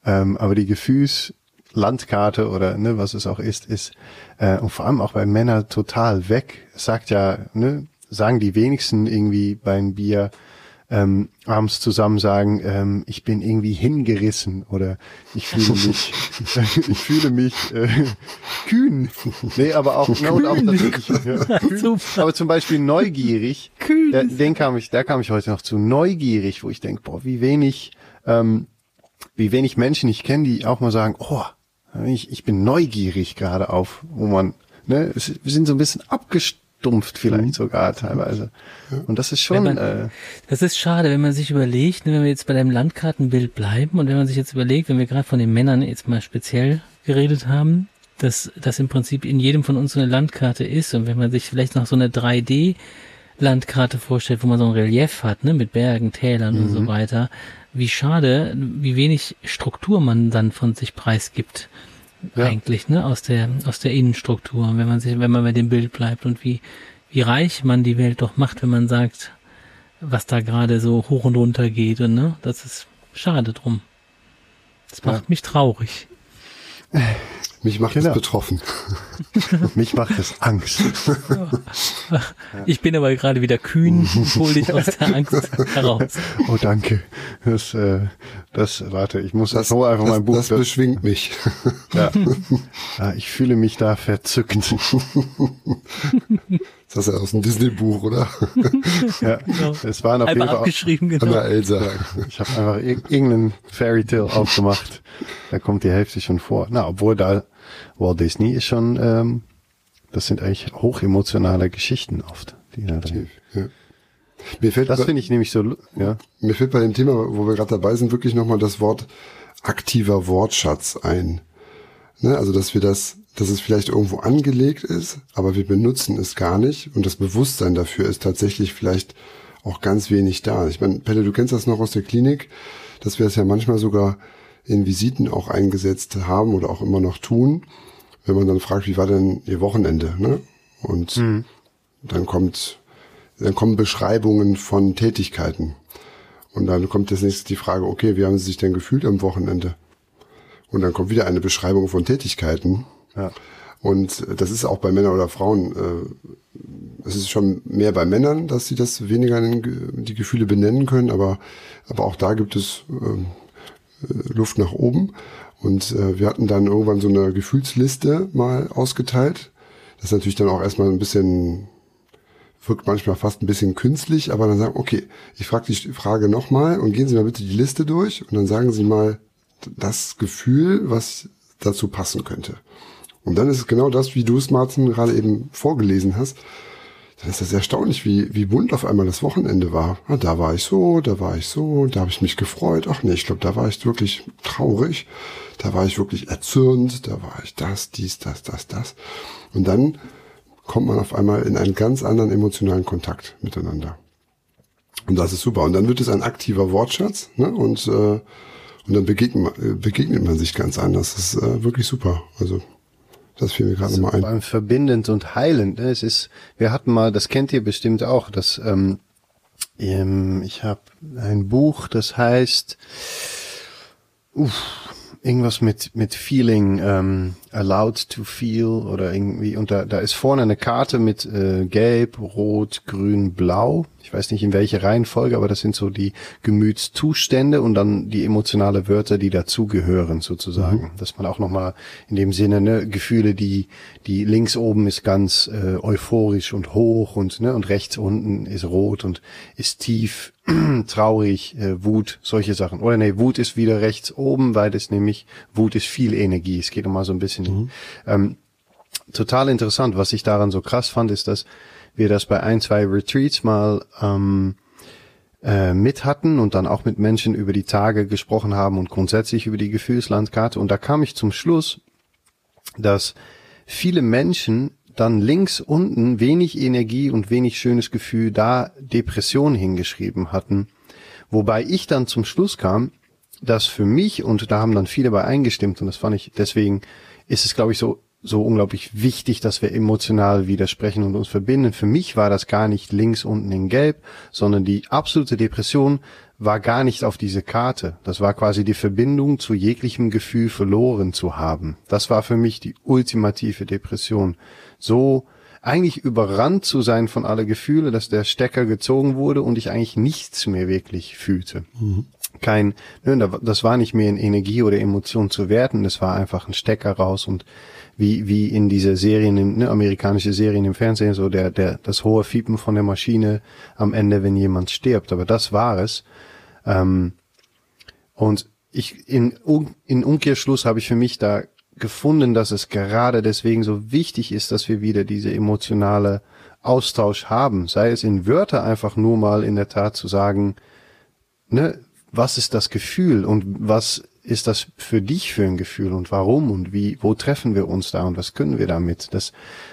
ähm, aber die Gefühls Landkarte oder ne, was es auch ist, ist äh, und vor allem auch bei Männern total weg. Sagt ja, ne, sagen die wenigsten irgendwie beim Bier ähm, abends zusammen sagen, ähm, ich bin irgendwie hingerissen oder ich fühle mich, ich fühle mich äh, kühn. Nee, aber auch, ne, und auch natürlich, ja, kühn, aber zum Beispiel neugierig. Kühn. Der, den kam ich, da kam ich heute noch zu neugierig, wo ich denke, boah, wie wenig, ähm, wie wenig Menschen ich kenne, die auch mal sagen, oh, ich, ich bin neugierig gerade auf, wo man, ne, wir sind so ein bisschen abgestumpft vielleicht mhm. sogar teilweise. Und das ist schon. Man, äh, das ist schade, wenn man sich überlegt, ne, wenn wir jetzt bei dem Landkartenbild bleiben und wenn man sich jetzt überlegt, wenn wir gerade von den Männern jetzt mal speziell geredet haben, dass das im Prinzip in jedem von uns so eine Landkarte ist und wenn man sich vielleicht noch so eine 3D Landkarte vorstellt, wo man so ein Relief hat, ne, mit Bergen, Tälern mhm. und so mhm. weiter, wie schade, wie wenig Struktur man dann von sich preisgibt. Ja. Eigentlich, ne, aus der, aus der Innenstruktur, wenn man sich, wenn man bei dem Bild bleibt und wie, wie reich man die Welt doch macht, wenn man sagt, was da gerade so hoch und runter geht und, ne, das ist schade drum. Das macht ja. mich traurig. Mich macht genau. es betroffen. Mich macht es Angst. Ich bin aber gerade wieder kühn, hol dich aus der Angst heraus. Oh, danke. Das, äh, das, warte, ich muss das, einfach das, mein Buch. Das, das beschwingt mich. Ja. ja. Ich fühle mich da verzückt. Das ist ja aus dem Disney-Buch, oder? ja, genau. es waren auf jeden Fall abgeschrieben, genau. Anna Elsa. Ich habe einfach irgendeinen Fairy Tale aufgemacht. Da kommt die Hälfte schon vor. Na, obwohl da Walt Disney ist schon, ähm, das sind eigentlich hochemotionale Geschichten oft, die da drin. Ja. Mir fällt das finde ich nämlich so, ja. Mir fällt bei dem Thema, wo wir gerade dabei sind, wirklich nochmal das Wort aktiver Wortschatz ein. Ne? Also, dass wir das dass es vielleicht irgendwo angelegt ist, aber wir benutzen es gar nicht und das Bewusstsein dafür ist tatsächlich vielleicht auch ganz wenig da. Ich meine, Pelle, du kennst das noch aus der Klinik, dass wir es ja manchmal sogar in Visiten auch eingesetzt haben oder auch immer noch tun, wenn man dann fragt, wie war denn Ihr Wochenende? Ne? Und mhm. dann kommt, dann kommen Beschreibungen von Tätigkeiten. Und dann kommt das nächste die Frage, okay, wie haben Sie sich denn gefühlt am Wochenende? Und dann kommt wieder eine Beschreibung von Tätigkeiten. Ja. Und das ist auch bei Männern oder Frauen, äh, es ist schon mehr bei Männern, dass sie das weniger in, die Gefühle benennen können, aber, aber auch da gibt es äh, Luft nach oben. Und äh, wir hatten dann irgendwann so eine Gefühlsliste mal ausgeteilt. Das ist natürlich dann auch erstmal ein bisschen, wirkt manchmal fast ein bisschen künstlich, aber dann sagen, okay, ich frage die Frage nochmal und gehen Sie mal bitte die Liste durch und dann sagen Sie mal das Gefühl, was dazu passen könnte. Und dann ist es genau das, wie du es, Martin, gerade eben vorgelesen hast. Dann ist das erstaunlich, wie, wie bunt auf einmal das Wochenende war. Ja, da war ich so, da war ich so, da habe ich mich gefreut. Ach nee, ich glaube, da war ich wirklich traurig. Da war ich wirklich erzürnt. Da war ich das, dies, das, das, das. Und dann kommt man auf einmal in einen ganz anderen emotionalen Kontakt miteinander. Und das ist super. Und dann wird es ein aktiver Wortschatz. Ne? Und, äh, und dann begegnet man, begegnet man sich ganz anders. Das ist äh, wirklich super. Also Das fiel mir gerade mal ein. Beim verbindend und heilend. Ne? Es ist, wir hatten mal, das kennt ihr bestimmt auch, dass ähm, ich habe ein Buch, das heißt, uff, irgendwas mit mit Feeling, ähm, allowed to feel oder irgendwie und da, da ist vorne eine Karte mit äh, Gelb, Rot, Grün, Blau. Ich weiß nicht in welche Reihenfolge, aber das sind so die Gemütszustände und dann die emotionale Wörter, die dazugehören sozusagen. Mhm. Dass man auch nochmal in dem Sinne ne, Gefühle, die die links oben ist ganz äh, euphorisch und hoch und ne und rechts unten ist rot und ist tief traurig, äh, Wut, solche Sachen. Oder nee, Wut ist wieder rechts oben, weil das nämlich Wut ist viel Energie. Es geht nochmal so ein bisschen bisschen. Mhm. Ähm, total interessant. Was ich daran so krass fand, ist, dass wir das bei ein, zwei Retreats mal ähm, äh, mit hatten und dann auch mit Menschen über die Tage gesprochen haben und grundsätzlich über die Gefühlslandkarte. Und da kam ich zum Schluss, dass viele Menschen dann links unten wenig Energie und wenig schönes Gefühl da Depression hingeschrieben hatten. Wobei ich dann zum Schluss kam, dass für mich, und da haben dann viele bei eingestimmt, und das fand ich deswegen ist es, glaube ich, so, so unglaublich wichtig, dass wir emotional widersprechen und uns verbinden. Für mich war das gar nicht links unten in Gelb, sondern die absolute Depression war gar nicht auf diese Karte. Das war quasi die Verbindung zu jeglichem Gefühl verloren zu haben. Das war für mich die ultimative Depression. So eigentlich überrannt zu sein von alle Gefühle, dass der Stecker gezogen wurde und ich eigentlich nichts mehr wirklich fühlte. Mhm kein, ne, das war nicht mehr in Energie oder Emotion zu werten, das war einfach ein Stecker raus und wie, wie in dieser Serien, ne, amerikanische Serien im Fernsehen, so der, der, das hohe Fiepen von der Maschine am Ende, wenn jemand stirbt. Aber das war es. Ähm, und ich, in, in Umkehrschluss habe ich für mich da gefunden, dass es gerade deswegen so wichtig ist, dass wir wieder diese emotionale Austausch haben. Sei es in Wörter einfach nur mal in der Tat zu sagen, ne, was ist das Gefühl und was ist das für dich für ein Gefühl und warum und wie, wo treffen wir uns da und was können wir damit? Das,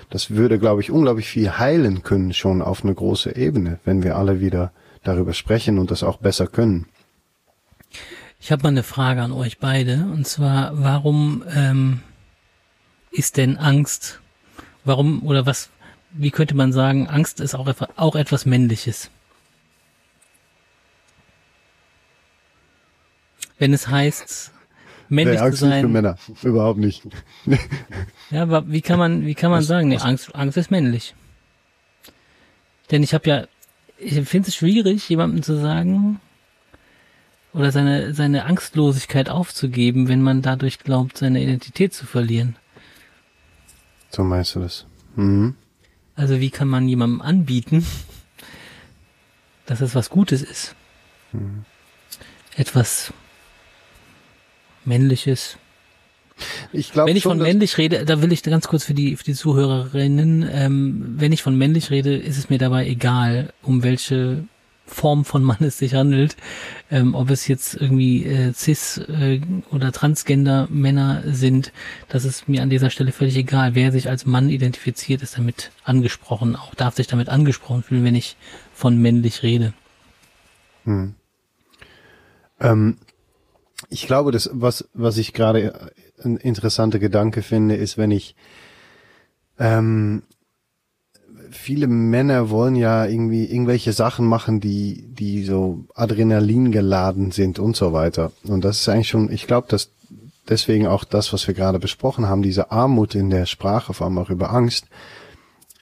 das würde, glaube ich, unglaublich viel heilen können schon auf eine große Ebene, wenn wir alle wieder darüber sprechen und das auch besser können. Ich habe mal eine Frage an euch beide und zwar, warum ähm, ist denn Angst? Warum oder was? Wie könnte man sagen, Angst ist auch, auch etwas Männliches? wenn es heißt, männlich nee, Angst zu sein. Nicht für Männer, überhaupt nicht. ja, aber wie kann man, wie kann man was, sagen, nee, Angst, Angst ist männlich. Denn ich habe ja, ich finde es schwierig, jemandem zu sagen oder seine seine Angstlosigkeit aufzugeben, wenn man dadurch glaubt, seine Identität zu verlieren. So meinst du das? Mhm. Also wie kann man jemandem anbieten, dass es was Gutes ist? Mhm. Etwas männliches. Ich glaube, wenn ich von männlich rede, da will ich ganz kurz für die für die Zuhörerinnen, ähm, wenn ich von männlich rede, ist es mir dabei egal, um welche Form von Mann es sich handelt, ähm, ob es jetzt irgendwie äh, cis äh, oder transgender Männer sind, das ist mir an dieser Stelle völlig egal. Wer sich als Mann identifiziert, ist damit angesprochen, auch darf sich damit angesprochen fühlen, wenn ich von männlich rede. Hm. Ähm, ich glaube, das, was, was ich gerade ein interessanter Gedanke finde, ist, wenn ich, ähm, viele Männer wollen ja irgendwie irgendwelche Sachen machen, die, die so Adrenalin geladen sind und so weiter. Und das ist eigentlich schon, ich glaube, dass deswegen auch das, was wir gerade besprochen haben, diese Armut in der Sprache, vor allem auch über Angst,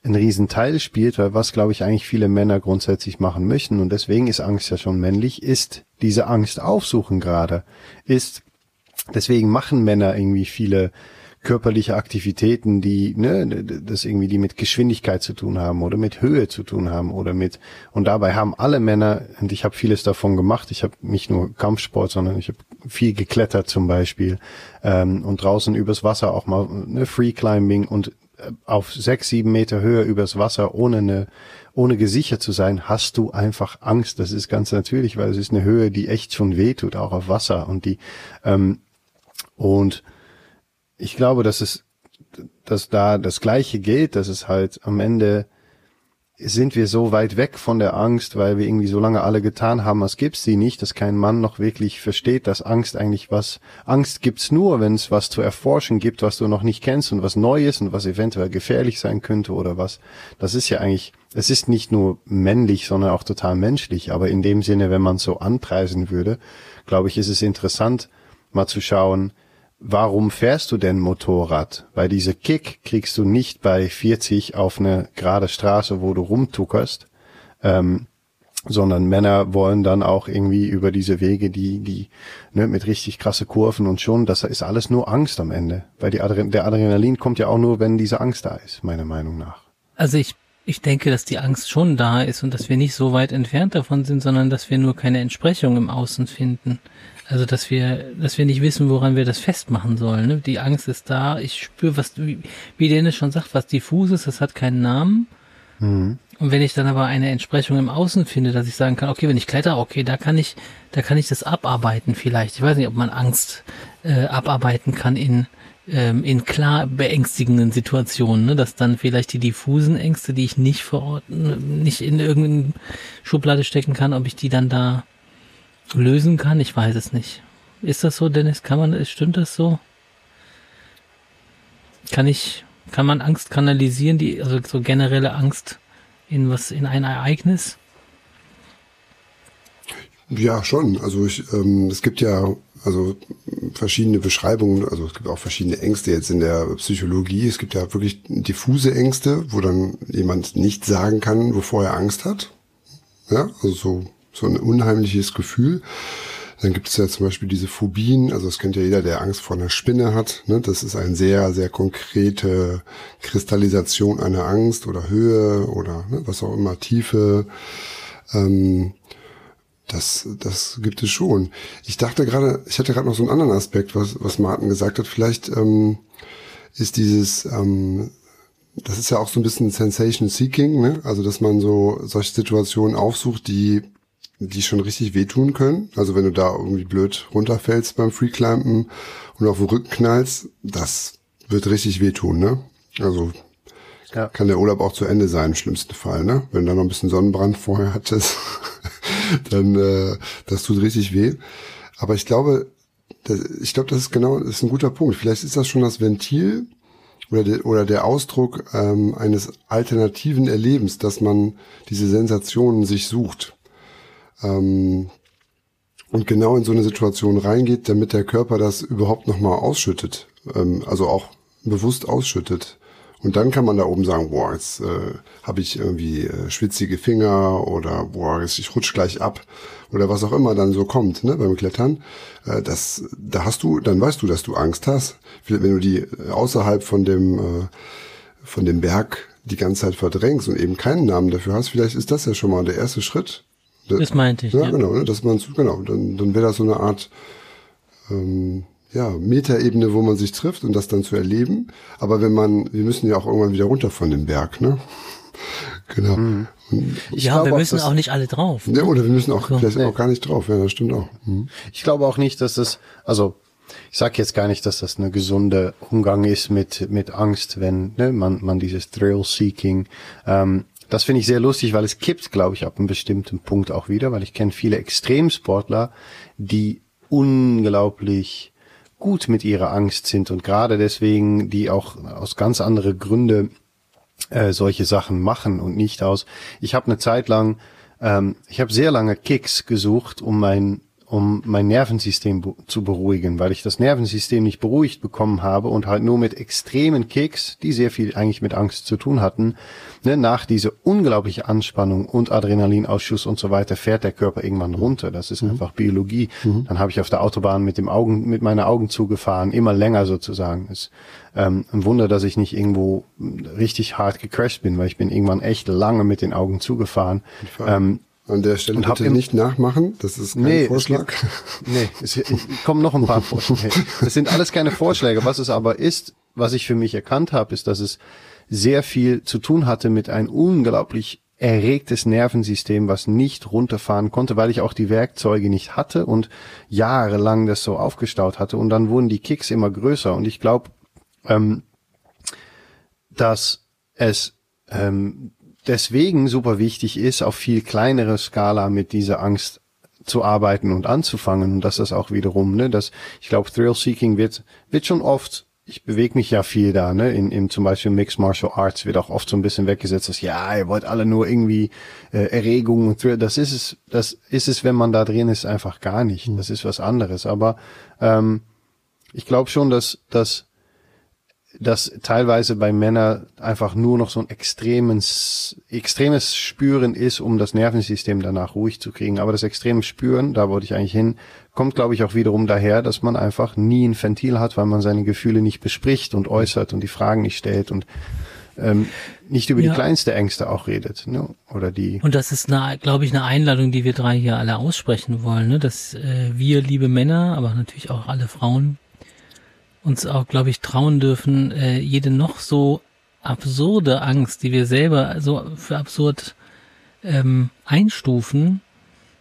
ein Riesenteil spielt, weil was, glaube ich, eigentlich viele Männer grundsätzlich machen möchten, und deswegen ist Angst ja schon männlich, ist diese Angst aufsuchen gerade, ist, deswegen machen Männer irgendwie viele körperliche Aktivitäten, die, ne, das irgendwie, die mit Geschwindigkeit zu tun haben oder mit Höhe zu tun haben oder mit, und dabei haben alle Männer, und ich habe vieles davon gemacht, ich habe nicht nur Kampfsport, sondern ich habe viel geklettert zum Beispiel ähm, und draußen übers Wasser auch mal ne, Free Climbing und auf sechs, sieben Meter Höhe übers Wasser, ohne eine, ohne gesichert zu sein, hast du einfach Angst. Das ist ganz natürlich, weil es ist eine Höhe, die echt schon wehtut, auch auf Wasser. Und die, ähm, und ich glaube, dass es, dass da das Gleiche gilt, dass es halt am Ende sind wir so weit weg von der Angst, weil wir irgendwie so lange alle getan haben, als gibt's sie nicht, dass kein Mann noch wirklich versteht, dass Angst eigentlich was, Angst gibt's nur, wenn es was zu erforschen gibt, was du noch nicht kennst und was neu ist und was eventuell gefährlich sein könnte oder was. Das ist ja eigentlich, es ist nicht nur männlich, sondern auch total menschlich, aber in dem Sinne, wenn man so anpreisen würde, glaube ich, ist es interessant, mal zu schauen, warum fährst du denn Motorrad? Weil diese Kick kriegst du nicht bei 40 auf eine gerade Straße, wo du rumtuckerst, ähm, sondern Männer wollen dann auch irgendwie über diese Wege, die, die, ne, mit richtig krasse Kurven und schon, das ist alles nur Angst am Ende. Weil die Adre der Adrenalin kommt ja auch nur, wenn diese Angst da ist, meiner Meinung nach. Also ich, ich denke, dass die Angst schon da ist und dass wir nicht so weit entfernt davon sind, sondern dass wir nur keine Entsprechung im Außen finden. Also dass wir, dass wir nicht wissen, woran wir das festmachen sollen. Ne? Die Angst ist da. Ich spüre, was, wie, wie Dennis schon sagt, was diffus ist, das hat keinen Namen. Mhm. Und wenn ich dann aber eine Entsprechung im Außen finde, dass ich sagen kann, okay, wenn ich kletter, okay, da kann ich, da kann ich das abarbeiten vielleicht. Ich weiß nicht, ob man Angst äh, abarbeiten kann in ähm, in klar beängstigenden Situationen, ne? dass dann vielleicht die diffusen Ängste, die ich nicht verorten, nicht in irgendeine Schublade stecken kann, ob ich die dann da lösen kann? Ich weiß es nicht. Ist das so, Dennis? Kann man, stimmt das so? Kann ich, kann man Angst kanalisieren, die, also so generelle Angst in was, in ein Ereignis? Ja, schon. Also ich, ähm, es gibt ja also verschiedene Beschreibungen, also es gibt auch verschiedene Ängste jetzt in der Psychologie. Es gibt ja wirklich diffuse Ängste, wo dann jemand nicht sagen kann, wovor er Angst hat. Ja, also so so ein unheimliches Gefühl. Dann gibt es ja zum Beispiel diese Phobien, also das kennt ja jeder, der Angst vor einer Spinne hat. Ne? Das ist eine sehr, sehr konkrete Kristallisation einer Angst oder Höhe oder ne, was auch immer, Tiefe. Ähm, das, das gibt es schon. Ich dachte gerade, ich hatte gerade noch so einen anderen Aspekt, was, was Martin gesagt hat. Vielleicht ähm, ist dieses ähm, das ist ja auch so ein bisschen Sensation Seeking, ne? Also dass man so solche Situationen aufsucht, die die schon richtig wehtun können. Also wenn du da irgendwie blöd runterfällst beim Freeclimpen und auf den Rücken knallst, das wird richtig wehtun, ne? Also ja. kann der Urlaub auch zu Ende sein im schlimmsten Fall, ne? Wenn du da noch ein bisschen Sonnenbrand vorher hattest, dann äh, das tut richtig weh. Aber ich glaube, das, ich glaube, das ist genau, das ist ein guter Punkt. Vielleicht ist das schon das Ventil oder der, oder der Ausdruck ähm, eines alternativen Erlebens, dass man diese Sensationen sich sucht ähm, und genau in so eine Situation reingeht, damit der Körper das überhaupt nochmal ausschüttet, ähm, also auch bewusst ausschüttet. Und dann kann man da oben sagen, boah, jetzt äh, habe ich irgendwie äh, schwitzige Finger oder boah, jetzt, ich rutsch gleich ab oder was auch immer dann so kommt ne, beim Klettern. Äh, das, da hast du, dann weißt du, dass du Angst hast. Wenn du die äh, außerhalb von dem äh, von dem Berg die ganze Zeit verdrängst und eben keinen Namen dafür hast, vielleicht ist das ja schon mal der erste Schritt, das meinte ich. Ja, ja. genau, ne, dass man genau, dann, dann wäre das so eine Art ähm, ja, Metaebene, wo man sich trifft und das dann zu erleben. Aber wenn man, wir müssen ja auch irgendwann wieder runter von dem Berg, ne? Genau. Mhm. Ja, wir müssen auch, auch, nicht alle drauf. Ne? Ja, oder wir müssen auch so, vielleicht nee. auch gar nicht drauf. Ja, das stimmt auch. Mhm. Ich glaube auch nicht, dass das, also ich sage jetzt gar nicht, dass das eine gesunde Umgang ist mit mit Angst, wenn ne, man man dieses Thrill-Seeking ähm, das finde ich sehr lustig, weil es kippt, glaube ich, ab einem bestimmten Punkt auch wieder, weil ich kenne viele Extremsportler, die unglaublich gut mit ihrer Angst sind und gerade deswegen, die auch aus ganz andere Gründe äh, solche Sachen machen und nicht aus. Ich habe eine Zeit lang, ähm, ich habe sehr lange Kicks gesucht, um mein um mein Nervensystem zu beruhigen, weil ich das Nervensystem nicht beruhigt bekommen habe und halt nur mit extremen Kicks, die sehr viel eigentlich mit Angst zu tun hatten, ne, nach dieser unglaubliche Anspannung und Adrenalinausschuss und so weiter fährt der Körper irgendwann runter. Das ist mhm. einfach Biologie. Mhm. Dann habe ich auf der Autobahn mit dem Augen, mit meiner Augen zugefahren, immer länger sozusagen. Ist ähm, ein Wunder, dass ich nicht irgendwo richtig hart gecrashed bin, weil ich bin irgendwann echt lange mit den Augen zugefahren. Ähm, an der Stelle und bitte nicht nachmachen, das ist kein nee, Vorschlag. Es, nee, es kommen noch ein paar Vorschläge. Das sind alles keine Vorschläge. Was es aber ist, was ich für mich erkannt habe, ist, dass es sehr viel zu tun hatte mit ein unglaublich erregtes Nervensystem, was nicht runterfahren konnte, weil ich auch die Werkzeuge nicht hatte und jahrelang das so aufgestaut hatte. Und dann wurden die Kicks immer größer. Und ich glaube, ähm, dass es ähm, deswegen super wichtig ist, auf viel kleinere Skala mit dieser Angst zu arbeiten und anzufangen. Und das ist auch wiederum, ne, dass ich glaube, Thrill-Seeking wird, wird schon oft, ich bewege mich ja viel da, ne, in, in zum Beispiel Mixed Martial Arts wird auch oft so ein bisschen weggesetzt, dass ja, ihr wollt alle nur irgendwie äh, Erregung und Thrill. Das ist es, das ist es, wenn man da drin ist, einfach gar nicht. Das ist was anderes. Aber ähm, ich glaube schon, dass, dass dass teilweise bei Männern einfach nur noch so ein extremes, extremes Spüren ist, um das Nervensystem danach ruhig zu kriegen. Aber das extreme Spüren, da wollte ich eigentlich hin, kommt, glaube ich, auch wiederum daher, dass man einfach nie ein Ventil hat, weil man seine Gefühle nicht bespricht und äußert und die Fragen nicht stellt und ähm, nicht über ja. die kleinste Ängste auch redet, ne? Oder die. Und das ist, glaube ich, eine Einladung, die wir drei hier alle aussprechen wollen, ne? Dass äh, wir, liebe Männer, aber natürlich auch alle Frauen, uns auch, glaube ich, trauen dürfen, äh, jede noch so absurde Angst, die wir selber so für absurd ähm, einstufen,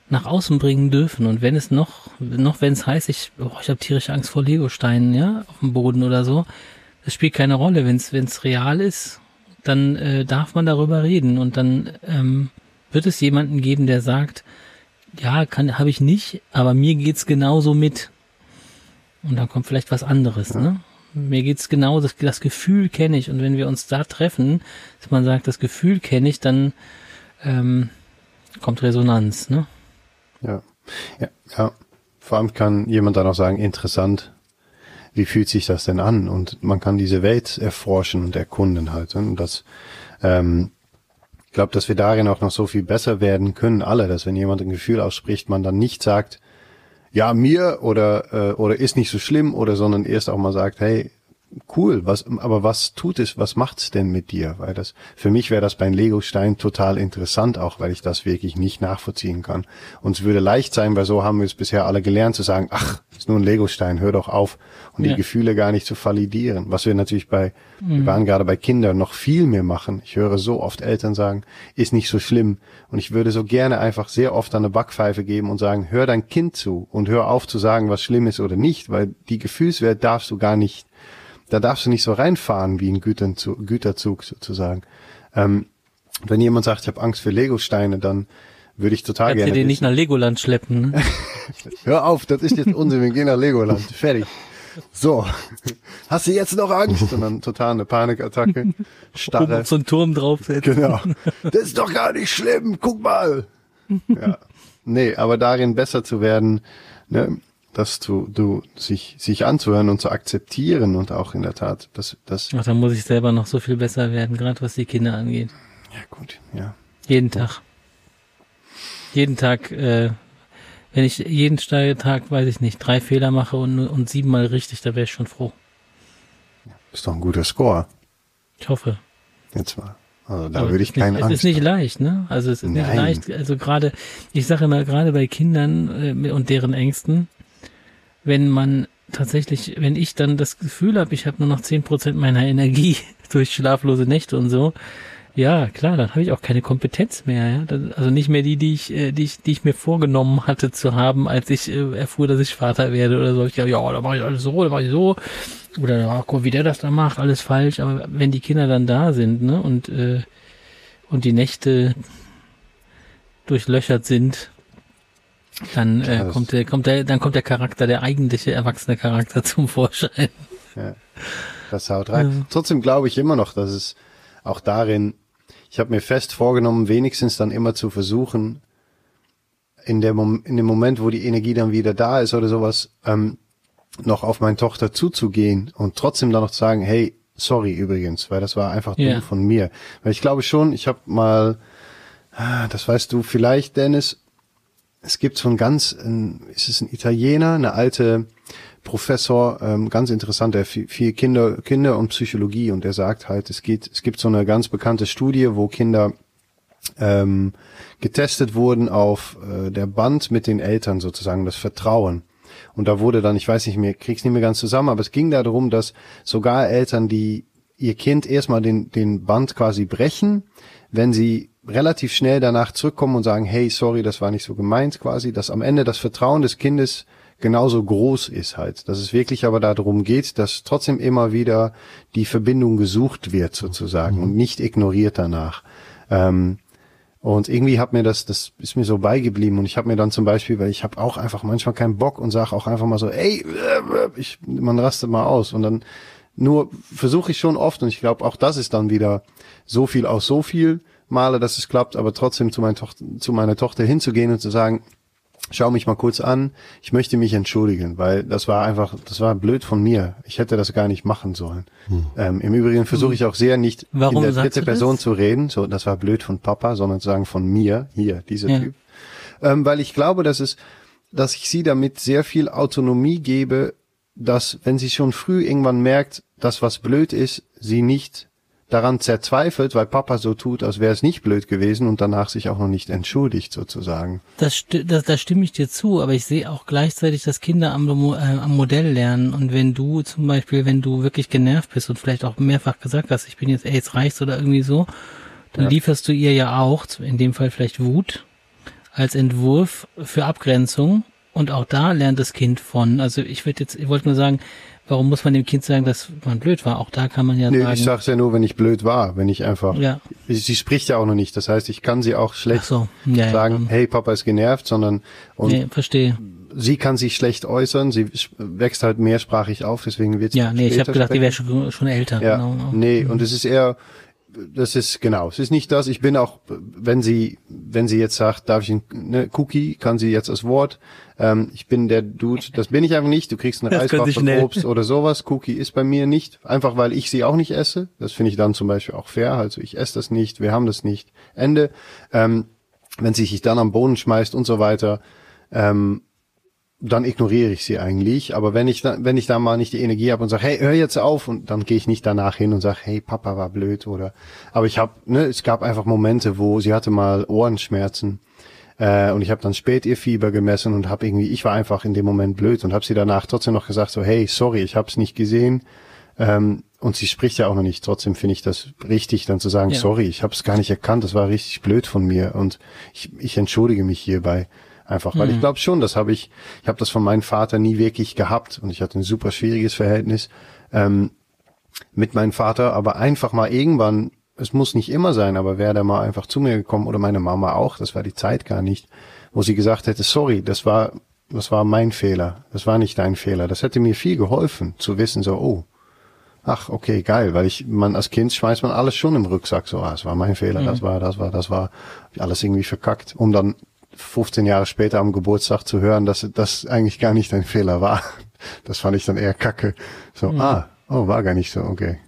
nach außen bringen dürfen. Und wenn es noch, noch wenn es heißt, ich, oh, ich habe tierische Angst vor Legosteinen, ja, auf dem Boden oder so, das spielt keine Rolle. Wenn es real ist, dann äh, darf man darüber reden und dann ähm, wird es jemanden geben, der sagt, ja, kann habe ich nicht, aber mir geht's genauso mit. Und dann kommt vielleicht was anderes, ja. ne? Mir geht's genau, das, das Gefühl kenne ich. Und wenn wir uns da treffen, dass man sagt, das Gefühl kenne ich, dann ähm, kommt Resonanz, ne? Ja. ja. Ja. Vor allem kann jemand dann auch sagen, interessant, wie fühlt sich das denn an? Und man kann diese Welt erforschen und erkunden halt. Und das, ähm, ich glaube, dass wir darin auch noch so viel besser werden können, alle, dass wenn jemand ein Gefühl ausspricht, man dann nicht sagt, ja, mir oder, äh, oder ist nicht so schlimm oder sondern erst auch mal sagt, hey, cool, was, aber was tut es, was macht's denn mit dir? Weil das, für mich wäre das beim Lego-Stein total interessant, auch weil ich das wirklich nicht nachvollziehen kann. Und es würde leicht sein, weil so haben wir es bisher alle gelernt, zu sagen, ach, ist nur ein Lego-Stein, hör doch auf. Und ja. die Gefühle gar nicht zu validieren. Was wir natürlich bei, mhm. wir waren gerade bei Kindern noch viel mehr machen. Ich höre so oft Eltern sagen, ist nicht so schlimm. Und ich würde so gerne einfach sehr oft eine Backpfeife geben und sagen, hör dein Kind zu und hör auf zu sagen, was schlimm ist oder nicht, weil die Gefühlswert darfst du gar nicht, da darfst du nicht so reinfahren wie ein Güterzug, Güterzug sozusagen. Ähm, wenn jemand sagt, ich habe Angst für Lego-Steine, dann würde ich total Kannst gerne. du den nicht nach Legoland schleppen. Ne? Hör auf, das ist jetzt Unsinn, wir gehen nach Legoland. Fertig. So, hast du jetzt noch Angst? Und dann total eine Panikattacke, starre. Auf so einen Turm draufsetzen. Genau. Das ist doch gar nicht schlimm, guck mal. Ja. Nee, aber darin besser zu werden, ne, das zu, du, sich, sich anzuhören und zu akzeptieren und auch in der Tat, das, das. Ach, da muss ich selber noch so viel besser werden, gerade was die Kinder angeht. Ja, gut, ja. Jeden Tag. Jeden Tag, äh, wenn ich jeden Tag, weiß ich nicht, drei Fehler mache und, und siebenmal richtig, da wäre ich schon froh. Ist doch ein guter Score. Ich hoffe. Jetzt mal. Also da Aber würde ich keinen Angst. Es ist nicht leicht, ne? Also es ist Nein. nicht leicht. Also gerade, ich sage immer, gerade bei Kindern äh, und deren Ängsten, wenn man tatsächlich, wenn ich dann das Gefühl habe, ich habe nur noch zehn Prozent meiner Energie durch schlaflose Nächte und so, ja, klar, dann habe ich auch keine Kompetenz mehr. Ja? Also nicht mehr die, die ich, äh, die ich, die ich mir vorgenommen hatte zu haben, als ich äh, erfuhr, dass ich Vater werde oder so. Ich dachte, ja, da mache ich alles so, da mache ich so. Oder ja, guck, wie der das da macht, alles falsch. Aber wenn die Kinder dann da sind, ne, und äh, und die Nächte durchlöchert sind, dann äh, kommt der, kommt der, dann kommt der Charakter, der eigentliche erwachsene Charakter zum Vorschein. Ja, das haut rein. Ja. Trotzdem glaube ich immer noch, dass es auch darin ich habe mir fest vorgenommen, wenigstens dann immer zu versuchen, in, der Mom in dem Moment, wo die Energie dann wieder da ist oder sowas, ähm, noch auf meine Tochter zuzugehen und trotzdem dann noch zu sagen, hey, sorry übrigens, weil das war einfach yeah. dumm von mir. Weil ich glaube schon, ich habe mal, ah, das weißt du vielleicht, Dennis, es gibt so ein ganz, ein, ist es ein Italiener, eine alte Professor, ähm, ganz interessant, der viel, Kinder, Kinder und Psychologie und der sagt halt, es geht, es gibt so eine ganz bekannte Studie, wo Kinder ähm, getestet wurden auf äh, der Band mit den Eltern sozusagen, das Vertrauen. Und da wurde dann, ich weiß nicht mehr, krieg's nicht mehr ganz zusammen, aber es ging da darum, dass sogar Eltern, die ihr Kind erstmal den, den Band quasi brechen, wenn sie relativ schnell danach zurückkommen und sagen, hey, sorry, das war nicht so gemeint quasi, dass am Ende das Vertrauen des Kindes genauso groß ist halt. Dass es wirklich aber darum geht, dass trotzdem immer wieder die Verbindung gesucht wird sozusagen mhm. und nicht ignoriert danach. Ähm, und irgendwie hat mir das, das ist mir so beigeblieben. Und ich habe mir dann zum Beispiel, weil ich habe auch einfach manchmal keinen Bock und sage auch einfach mal so, ey, ich, man rastet mal aus. Und dann nur versuche ich schon oft, und ich glaube, auch das ist dann wieder so viel aus so viel Male, dass es klappt, aber trotzdem zu, mein Tochter, zu meiner Tochter hinzugehen und zu sagen, schau mich mal kurz an, ich möchte mich entschuldigen, weil das war einfach, das war blöd von mir. Ich hätte das gar nicht machen sollen. Hm. Ähm, Im Übrigen versuche ich auch sehr nicht Warum in der dritte Person zu reden, so das war blöd von Papa, sondern zu sagen von mir, hier, dieser ja. Typ. Ähm, weil ich glaube, dass es, dass ich sie damit sehr viel Autonomie gebe, dass wenn sie schon früh irgendwann merkt, dass was blöd ist, sie nicht daran zerzweifelt, weil Papa so tut, als wäre es nicht blöd gewesen und danach sich auch noch nicht entschuldigt sozusagen. Das, das, da stimme ich dir zu, aber ich sehe auch gleichzeitig, dass Kinder am, äh, am Modell lernen und wenn du zum Beispiel, wenn du wirklich genervt bist und vielleicht auch mehrfach gesagt hast, ich bin jetzt, ey, jetzt reicht's oder irgendwie so, dann ja. lieferst du ihr ja auch, in dem Fall vielleicht Wut, als Entwurf für Abgrenzung und auch da lernt das Kind von. Also ich würde jetzt, ich wollte nur sagen, warum muss man dem Kind sagen, dass man blöd war? Auch da kann man ja nee, sagen. Ich sag's ja nur, wenn ich blöd war, wenn ich einfach. Ja. Sie spricht ja auch noch nicht. Das heißt, ich kann sie auch schlecht so. ja, sagen, ja. hey, Papa ist genervt, sondern und nee, verstehe. Sie kann sich schlecht äußern, sie wächst halt mehrsprachig auf, deswegen wird sie. Ja, nee, ich habe gedacht, die wäre schon, schon älter. Ja, genau. Nee, und es ist eher, das ist genau, es ist nicht das. Ich bin auch, wenn sie, wenn sie jetzt sagt, darf ich ein ne, Cookie, kann sie jetzt das Wort. Ähm, ich bin der Dude, das bin ich einfach nicht. Du kriegst eine Eiswaffe Obst oder sowas. Cookie ist bei mir nicht, einfach weil ich sie auch nicht esse. Das finde ich dann zum Beispiel auch fair. Also ich esse das nicht, wir haben das nicht. Ende. Ähm, wenn sie sich dann am Boden schmeißt und so weiter. Ähm, dann ignoriere ich sie eigentlich. Aber wenn ich da, wenn ich da mal nicht die Energie habe und sage, hey, hör jetzt auf, und dann gehe ich nicht danach hin und sage, hey, Papa war blöd oder. Aber ich habe, ne, es gab einfach Momente, wo sie hatte mal Ohrenschmerzen äh, und ich habe dann spät ihr Fieber gemessen und habe irgendwie, ich war einfach in dem Moment blöd und habe sie danach trotzdem noch gesagt, so, hey, sorry, ich habe es nicht gesehen. Ähm, und sie spricht ja auch noch nicht. Trotzdem finde ich das richtig, dann zu sagen, ja. sorry, ich habe es gar nicht erkannt, das war richtig blöd von mir und ich, ich entschuldige mich hierbei. Einfach, weil mhm. ich glaube schon, das habe ich, ich habe das von meinem Vater nie wirklich gehabt und ich hatte ein super schwieriges Verhältnis ähm, mit meinem Vater, aber einfach mal irgendwann, es muss nicht immer sein, aber wäre der mal einfach zu mir gekommen oder meine Mama auch, das war die Zeit gar nicht, wo sie gesagt hätte, sorry, das war, das war mein Fehler, das war nicht dein Fehler. Das hätte mir viel geholfen, zu wissen, so, oh, ach, okay, geil, weil ich, man als Kind schmeißt man alles schon im Rucksack, so, ah, das war mein Fehler, mhm. das war, das war, das war, alles irgendwie verkackt, um dann 15 Jahre später am Geburtstag zu hören, dass das eigentlich gar nicht ein Fehler war. Das fand ich dann eher kacke. So, mhm. ah, oh, war gar nicht so, okay.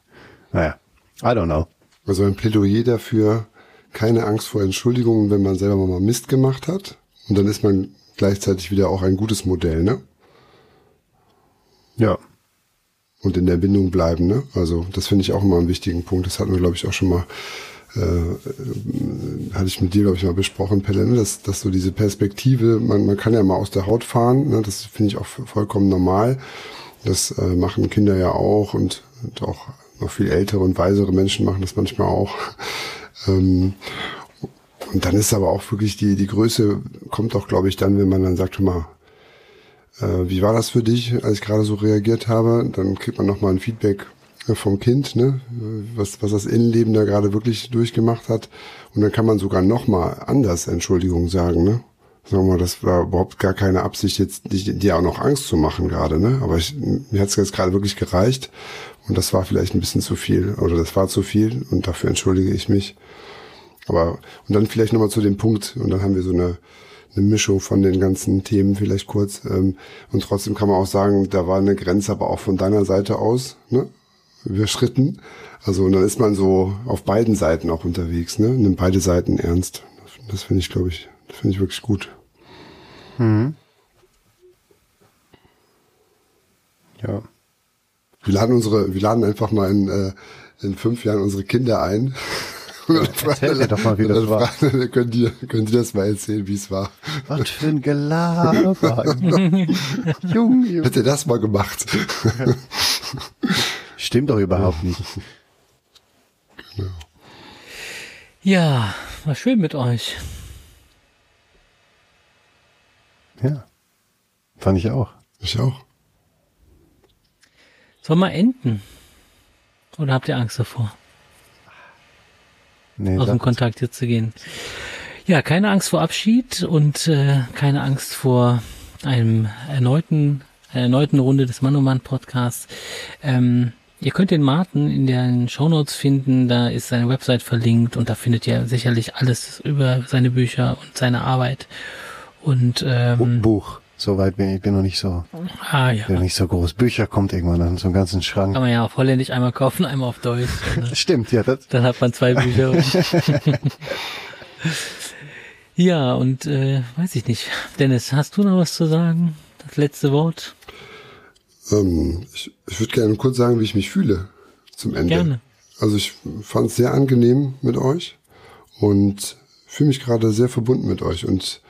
Naja, I don't know. Also ein Plädoyer dafür, keine Angst vor Entschuldigungen, wenn man selber mal Mist gemacht hat. Und dann ist man gleichzeitig wieder auch ein gutes Modell, ne? Ja. Und in der Bindung bleiben, ne? Also das finde ich auch immer einen wichtigen Punkt. Das hatten wir, glaube ich, auch schon mal äh, hatte ich mit dir, glaube ich, mal besprochen, Pelle, ne? dass, dass so diese Perspektive, man, man kann ja mal aus der Haut fahren, ne? das finde ich auch vollkommen normal. Das äh, machen Kinder ja auch und, und auch noch viel ältere und weisere Menschen machen das manchmal auch. Ähm, und dann ist aber auch wirklich die, die Größe kommt auch, glaube ich, dann, wenn man dann sagt, mal, äh, wie war das für dich, als ich gerade so reagiert habe? Dann kriegt man nochmal ein Feedback vom Kind, ne? was, was das Innenleben da gerade wirklich durchgemacht hat. Und dann kann man sogar noch mal anders Entschuldigung sagen. Ne? Sagen wir mal, das war überhaupt gar keine Absicht, jetzt dir auch noch Angst zu machen gerade. Ne? Aber ich, mir hat es jetzt gerade wirklich gereicht. Und das war vielleicht ein bisschen zu viel. Oder das war zu viel. Und dafür entschuldige ich mich. Aber, und dann vielleicht nochmal zu dem Punkt. Und dann haben wir so eine, eine Mischung von den ganzen Themen vielleicht kurz. Ähm, und trotzdem kann man auch sagen, da war eine Grenze aber auch von deiner Seite aus. Ne? Überschritten. Also und dann ist man so auf beiden Seiten auch unterwegs, ne? Nimmt beide Seiten ernst. Das finde ich, glaube ich, finde ich wirklich gut. Mhm. Ja. Wir laden unsere, wir laden einfach mal in, äh, in fünf Jahren unsere Kinder ein. Ja, erzähl dir doch mal, wie das war. Fragen, können, die, können die das mal erzählen, wie es war? Was für ein Gelaber. Junge. Hätte das mal gemacht. Stimmt doch überhaupt nicht. Genau. Ja, war schön mit euch. Ja, fand ich auch. Ich auch. Soll mal enden? Oder habt ihr Angst davor? Nee, aus dem Kontakt hier zu gehen. Ja, keine Angst vor Abschied und äh, keine Angst vor einem erneuten, einer erneuten Runde des Mann Mann Podcasts. Ähm, ihr könnt den Martin in den Shownotes finden, da ist seine Website verlinkt und da findet ihr sicherlich alles über seine Bücher und seine Arbeit. Und ähm, Buch. Soweit bin ich, bin noch nicht so, ah ja, bin noch nicht so groß. Bücher kommt irgendwann an so einen ganzen Schrank. kann man ja auf Holländisch einmal kaufen, einmal auf Deutsch. Oder? Stimmt, ja, das, Dann hat man zwei Bücher. ja, und äh, weiß ich nicht. Dennis, hast du noch was zu sagen? Das letzte Wort? Ähm, ich ich würde gerne kurz sagen, wie ich mich fühle zum Ende. Gerne. Also ich fand es sehr angenehm mit euch und fühle mich gerade sehr verbunden mit euch. Und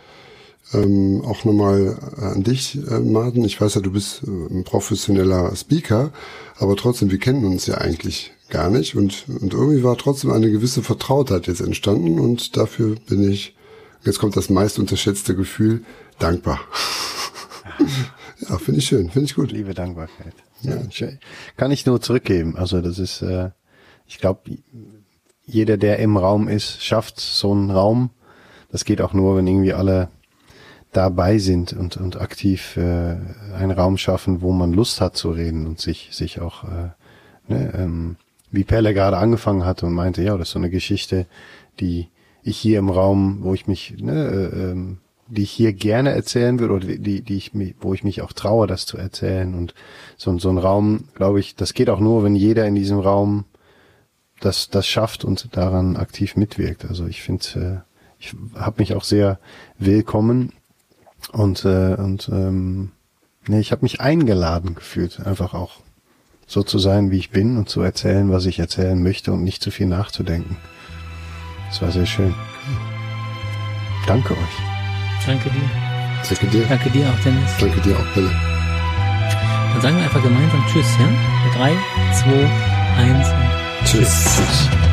ähm, auch nochmal an dich, äh, Martin. Ich weiß ja, du bist äh, ein professioneller Speaker, aber trotzdem, wir kennen uns ja eigentlich gar nicht. Und, und irgendwie war trotzdem eine gewisse Vertrautheit jetzt entstanden und dafür bin ich, jetzt kommt das meist unterschätzte Gefühl, dankbar. ja, finde ich schön, finde ich gut. liebe Dankbarkeit. Ja. Kann ich nur zurückgeben. Also das ist, äh, ich glaube, jeder, der im Raum ist, schafft so einen Raum. Das geht auch nur, wenn irgendwie alle dabei sind und, und aktiv äh, einen Raum schaffen, wo man Lust hat zu reden und sich, sich auch, äh, ne, ähm, wie Pelle gerade angefangen hatte und meinte, ja, das ist so eine Geschichte, die ich hier im Raum, wo ich mich, ne, äh, ähm, die ich hier gerne erzählen würde oder die, die ich wo ich mich auch traue, das zu erzählen und so, so ein Raum, glaube ich, das geht auch nur, wenn jeder in diesem Raum das, das schafft und daran aktiv mitwirkt. Also ich finde, äh, ich habe mich auch sehr willkommen und äh, und ähm, nee, ich habe mich eingeladen gefühlt, einfach auch so zu sein, wie ich bin und zu erzählen, was ich erzählen möchte und nicht zu viel nachzudenken. Das war sehr schön. Danke euch. Danke dir. Danke dir. Danke dir auch, Dennis. Danke dir auch, Belle. Dann sagen wir einfach gemeinsam Tschüss, ja? Drei, zwei, eins und Tschüss. Tschüss.